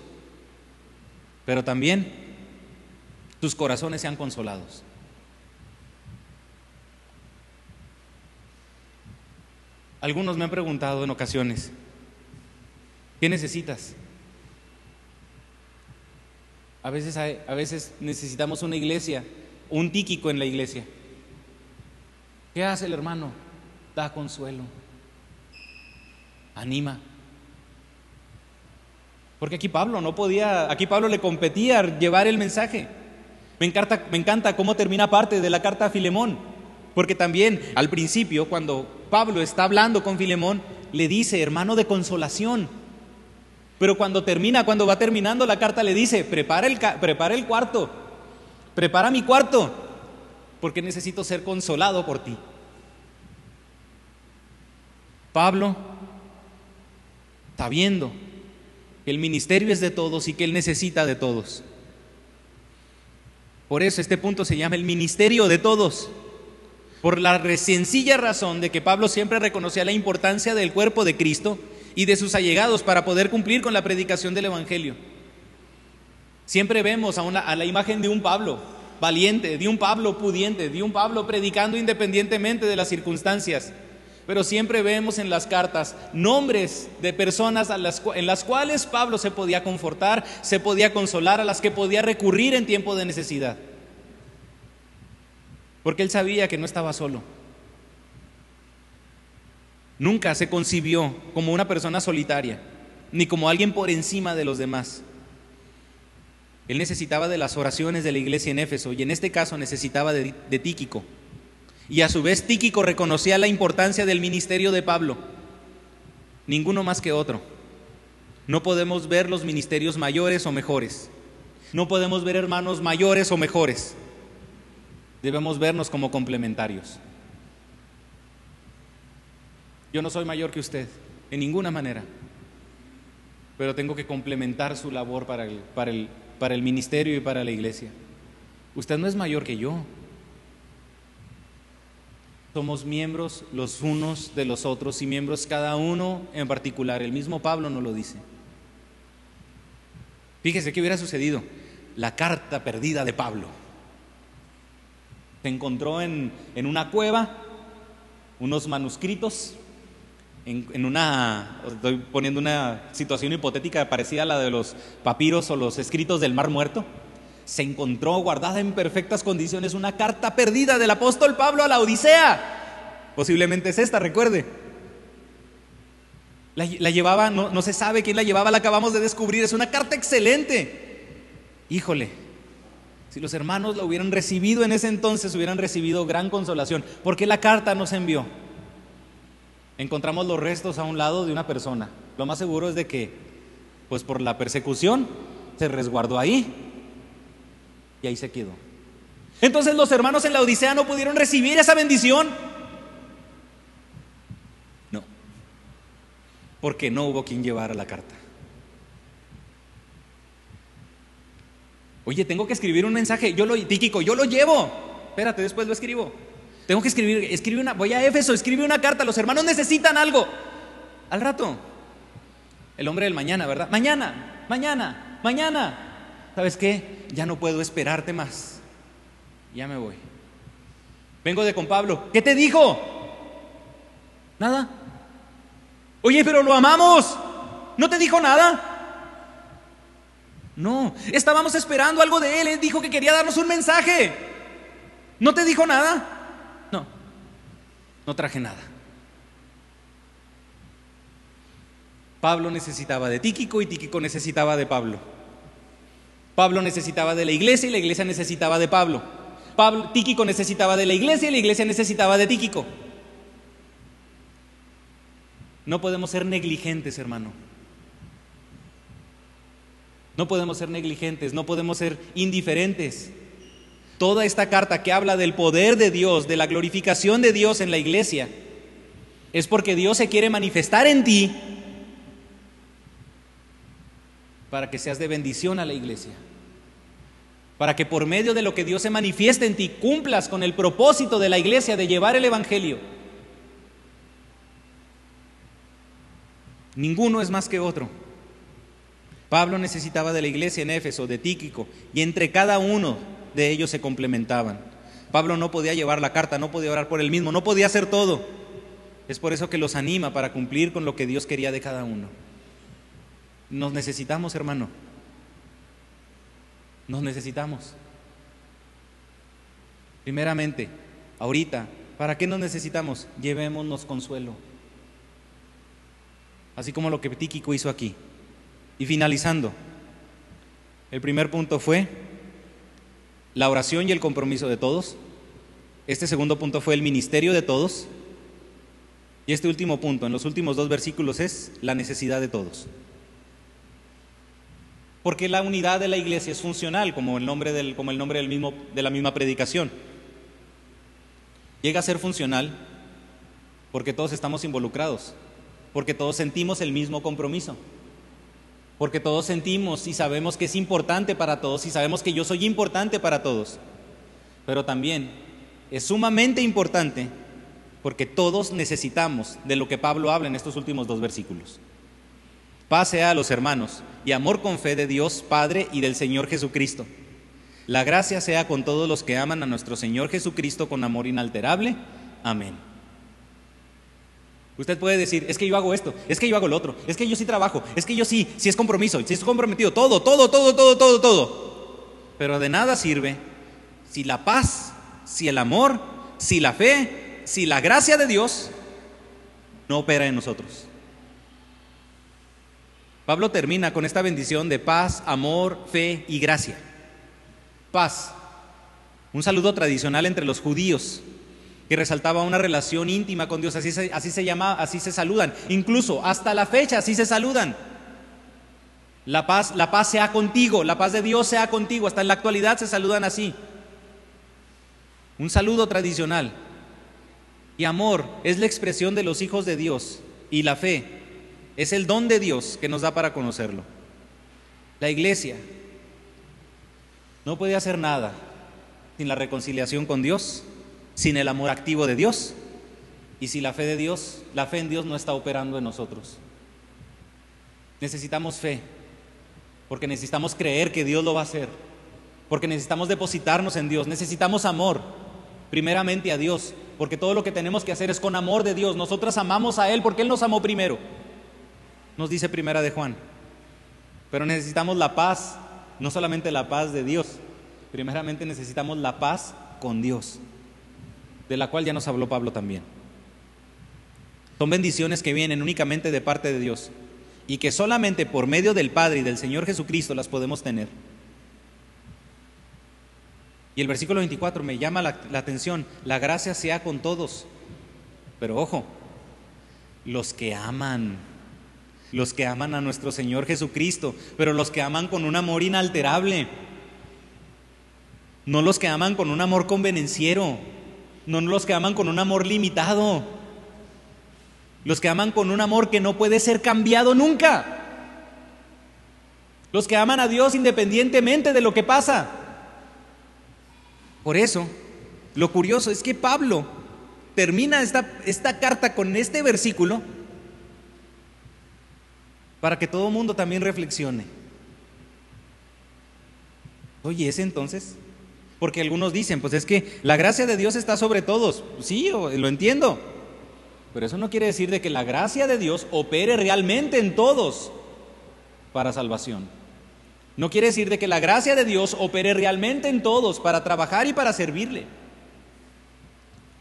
pero también tus corazones sean consolados. Algunos me han preguntado en ocasiones, ¿Qué necesitas? A veces, a veces necesitamos una iglesia, un tíquico en la iglesia. ¿Qué hace el hermano? Da consuelo, anima. Porque aquí Pablo no podía, aquí Pablo le competía llevar el mensaje. Me encanta, me encanta cómo termina parte de la carta a Filemón, porque también al principio, cuando Pablo está hablando con Filemón, le dice, hermano de consolación, pero cuando termina, cuando va terminando la carta, le dice, prepara el, cuarto, prepara mi cuarto, porque necesito ser consolado por ti. Pablo está viendo que el ministerio es de todos y que él necesita de todos. Por eso este punto se llama el ministerio de todos. Por la sencilla razón de que Pablo siempre reconocía la importancia del cuerpo de Cristo y de sus allegados para poder cumplir con la predicación del Evangelio. Siempre vemos a, la imagen de un Pablo valiente, de un Pablo pudiente, de un Pablo predicando independientemente de las circunstancias. Pero siempre vemos en las cartas nombres de personas en las cuales Pablo se podía confortar, se podía consolar, a las que podía recurrir en tiempo de necesidad. Porque él sabía que no estaba solo. Nunca se concibió como una persona solitaria, ni como alguien por encima de los demás. Él necesitaba de las oraciones de la iglesia en Éfeso y en este caso necesitaba de, Tíquico. Y a su vez Tíquico reconocía la importancia del ministerio de Pablo. Ninguno más que otro. No podemos ver los ministerios mayores o mejores. No podemos ver hermanos mayores o mejores. Debemos vernos como complementarios. Yo no soy mayor que usted, en ninguna manera, pero tengo que complementar su labor para el, para el, para el ministerio y para la iglesia. Usted no es mayor que yo. Somos miembros los unos de los otros y miembros cada uno en particular. El mismo Pablo nos lo dice. Fíjese qué hubiera sucedido. La carta perdida de Pablo. Se encontró en, en una cueva unos manuscritos en, una, estoy poniendo una situación hipotética parecida a la de los papiros o los escritos del Mar Muerto, se encontró guardada en perfectas condiciones una carta perdida del apóstol Pablo a la Odisea. Posiblemente es esta, recuerde. La, llevaba, no, no se sabe quién la llevaba, la acabamos de descubrir, es una carta excelente. Híjole, si los hermanos la hubieran recibido en ese entonces, hubieran recibido gran consolación. ¿Por qué la carta no se envió? Encontramos los restos a un lado de una persona. Lo más seguro es de que, pues por la persecución, se resguardó ahí y ahí se quedó. Entonces los hermanos en la Odisea no pudieron recibir esa bendición. No, porque no hubo quien llevara la carta. Oye, tengo que escribir un mensaje. Yo lo, Tíquico, yo lo llevo. Espérate, después lo escribo. Tengo que escribir, escribe una, voy a Éfeso, escribe una carta, los hermanos necesitan algo. Al rato, el hombre del mañana, ¿verdad? Mañana, mañana, mañana. ¿Sabes qué? Ya no puedo esperarte más. Ya me voy. Vengo de con Pablo. ¿Qué te dijo? Nada. Oye, pero lo amamos. ¿No te dijo nada? No, estábamos esperando algo de él. Él dijo que quería darnos un mensaje. ¿No te dijo nada? No traje nada. Pablo necesitaba de Tíquico y Tíquico necesitaba de Pablo. Pablo necesitaba de la iglesia y la iglesia necesitaba de Pablo. Pablo Tíquico necesitaba de la iglesia y la iglesia necesitaba de Tíquico. No podemos ser negligentes, hermano. No podemos ser negligentes, no podemos ser indiferentes. Toda esta carta que habla del poder de Dios, de la glorificación de Dios en la iglesia, es porque Dios se quiere manifestar en ti para que seas de bendición a la iglesia. Para que por medio de lo que Dios se manifieste en ti cumplas con el propósito de la iglesia de llevar el Evangelio. Ninguno es más que otro. Pablo necesitaba de la iglesia en Éfeso, de Tíquico, y entre cada uno de ellos se complementaban. Pablo no podía llevar la carta, no podía orar por él mismo, no podía hacer todo. Es por eso que los anima para cumplir con lo que Dios quería de cada uno. Nos necesitamos, hermano. Nos necesitamos. Primeramente, ahorita, ¿para qué nos necesitamos? Llevémonos consuelo. Así como lo que Tíquico hizo aquí. Y finalizando, el primer punto fue la oración y el compromiso de todos. Este segundo punto fue el ministerio de todos. Y este último punto, en los últimos dos versículos, es la necesidad de todos. Porque la unidad de la iglesia es funcional, como el nombre, del, como el nombre del mismo, de la misma predicación. Llega a ser funcional porque todos estamos involucrados, porque todos sentimos el mismo compromiso porque todos sentimos y sabemos que es importante para todos y sabemos que yo soy importante para todos. Pero también es sumamente importante porque todos necesitamos de lo que Pablo habla en estos últimos dos versículos. Pase a los hermanos y amor con fe de Dios Padre y del Señor Jesucristo. La gracia sea con todos los que aman a nuestro Señor Jesucristo con amor inalterable. Amén. Usted puede decir, es que yo hago esto, es que yo hago lo otro, es que yo sí trabajo, es que yo sí, si es compromiso, si es comprometido, todo, todo, todo, todo, todo, todo. Pero de nada sirve si la paz, si el amor, si la fe, si la gracia de Dios no opera en nosotros. Pablo termina con esta bendición de paz, amor, fe y gracia. Paz, un saludo tradicional entre los judíos que resaltaba una relación íntima con Dios, así se, así se llama, así se saludan, incluso hasta la fecha así se saludan. La paz, la paz sea contigo, la paz de Dios sea contigo, hasta en la actualidad se saludan así. Un saludo tradicional. Y amor es la expresión de los hijos de Dios y la fe es el don de Dios que nos da para conocerlo. La iglesia no puede hacer nada sin la reconciliación con Dios, sin el amor activo de Dios y si la fe de Dios, la fe en Dios no está operando en nosotros. Necesitamos fe, porque necesitamos creer que Dios lo va a hacer, porque necesitamos depositarnos en Dios, necesitamos amor, primeramente a Dios, porque todo lo que tenemos que hacer es con amor de Dios. Nosotras amamos a Él porque Él nos amó primero nos dice Primera de Juan. Pero necesitamos la paz, no solamente la paz de Dios, primeramente necesitamos la paz con Dios, de la cual ya nos habló Pablo también. Son bendiciones que vienen únicamente de parte de Dios y que solamente por medio del Padre y del Señor Jesucristo las podemos tener. Y el versículo 24 me llama la, atención, la gracia sea con todos, pero ojo, los que aman los que aman a nuestro Señor Jesucristo, pero los que aman con un amor inalterable, no los que aman con un amor convenenciero, no los que aman con un amor limitado, los que aman con un amor que no puede ser cambiado nunca, los que aman a Dios independientemente de lo que pasa. Por eso, lo curioso es que Pablo termina esta, esta carta con este versículo para que todo el mundo también reflexione. Oye, ¿es entonces? Porque algunos dicen, pues es que la gracia de Dios está sobre todos. Sí, lo entiendo. Pero eso no quiere decir de que la gracia de Dios opere realmente en todos para salvación. No quiere decir de que la gracia de Dios opere realmente en todos para trabajar y para servirle.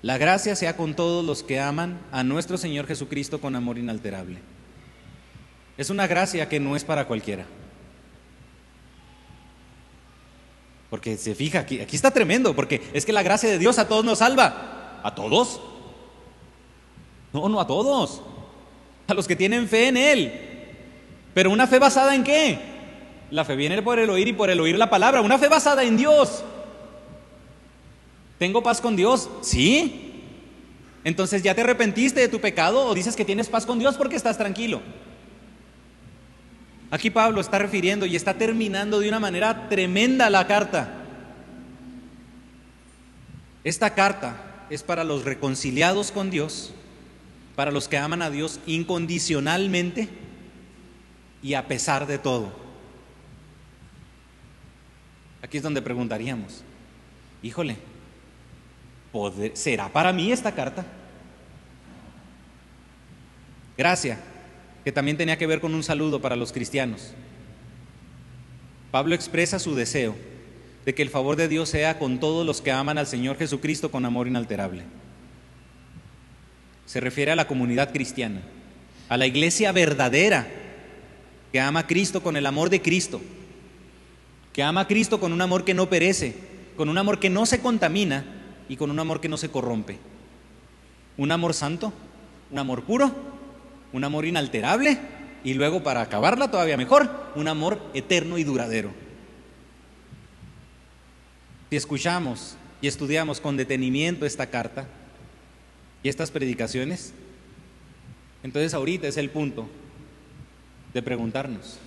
La gracia sea con todos los que aman a nuestro Señor Jesucristo con amor inalterable. Es una gracia que no es para cualquiera. Porque se fija, aquí, aquí está tremendo, porque es que la gracia de Dios a todos nos salva. ¿A todos? No, no a todos. A los que tienen fe en Él. Pero una fe basada en qué? La fe viene por el oír y por el oír la palabra. Una fe basada en Dios. ¿Tengo paz con Dios? Sí. Entonces, ¿ya te arrepentiste de tu pecado o dices que tienes paz con Dios porque estás tranquilo? Aquí Pablo está refiriendo y está terminando de una manera tremenda la carta. Esta carta es para los reconciliados con Dios, para los que aman a Dios incondicionalmente y a pesar de todo. Aquí es donde preguntaríamos, híjole, ¿será para mí esta carta? Gracias que también tenía que ver con un saludo para los cristianos. Pablo expresa su deseo de que el favor de Dios sea con todos los que aman al Señor Jesucristo con amor inalterable. Se refiere a la comunidad cristiana, a la iglesia verdadera que ama a Cristo con el amor de Cristo, que ama a Cristo con un amor que no perece, con un amor que no se contamina y con un amor que no se corrompe. Un amor santo, un amor puro un amor inalterable y luego para acabarla todavía mejor, un amor eterno y duradero. Si escuchamos y estudiamos con detenimiento esta carta y estas predicaciones, entonces ahorita es el punto de preguntarnos,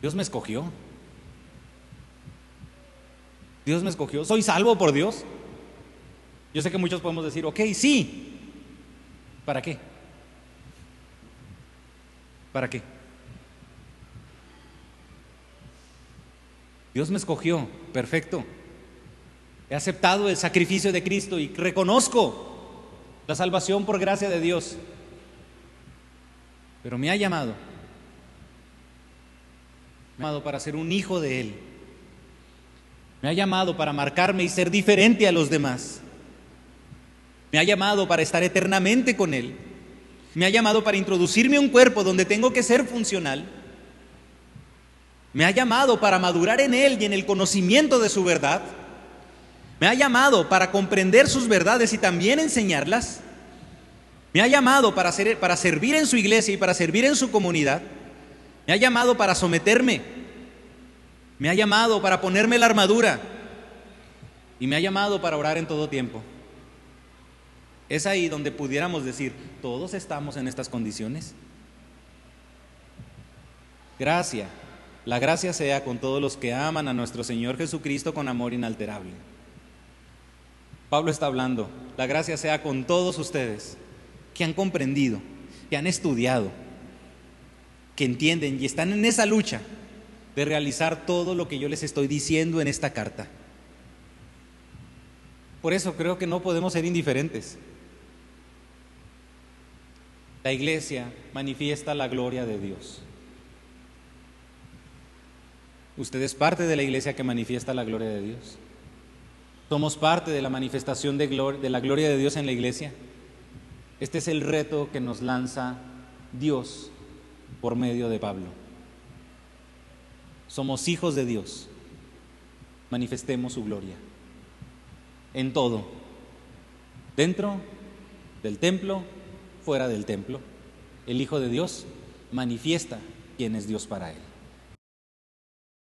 ¿Dios me escogió? ¿Dios me escogió? ¿Soy salvo por Dios? Yo sé que muchos podemos decir, ok, sí. ¿Para qué? ¿Para qué? Dios me escogió, perfecto. He aceptado el sacrificio de Cristo y reconozco la salvación por gracia de Dios. Pero me ha llamado. Me ha llamado para ser un hijo de Él. Me ha llamado para marcarme y ser diferente a los demás. Me ha llamado para estar eternamente con Él. Me ha llamado para introducirme a un cuerpo donde tengo que ser funcional. Me ha llamado para madurar en Él y en el conocimiento de su verdad. Me ha llamado para comprender sus verdades y también enseñarlas. Me ha llamado para, para servir en su iglesia y para servir en su comunidad. Me ha llamado para someterme. Me ha llamado para ponerme la armadura. Y me ha llamado para orar en todo tiempo. Es ahí donde pudiéramos decir, todos estamos en estas condiciones. Gracia, la gracia sea con todos los que aman a nuestro Señor Jesucristo con amor inalterable. Pablo está hablando, la gracia sea con todos ustedes que han comprendido, que han estudiado, que entienden y están en esa lucha de realizar todo lo que yo les estoy diciendo en esta carta. Por eso creo que no podemos ser indiferentes. La iglesia manifiesta la gloria de Dios. Usted es parte de la iglesia que manifiesta la gloria de Dios. Somos parte de la manifestación de, de, la gloria de Dios en la iglesia. Este es el reto que nos lanza Dios por medio de Pablo. Somos hijos de Dios. Manifestemos su gloria en todo, dentro del templo, fuera del templo. El Hijo de Dios manifiesta quién es Dios para él.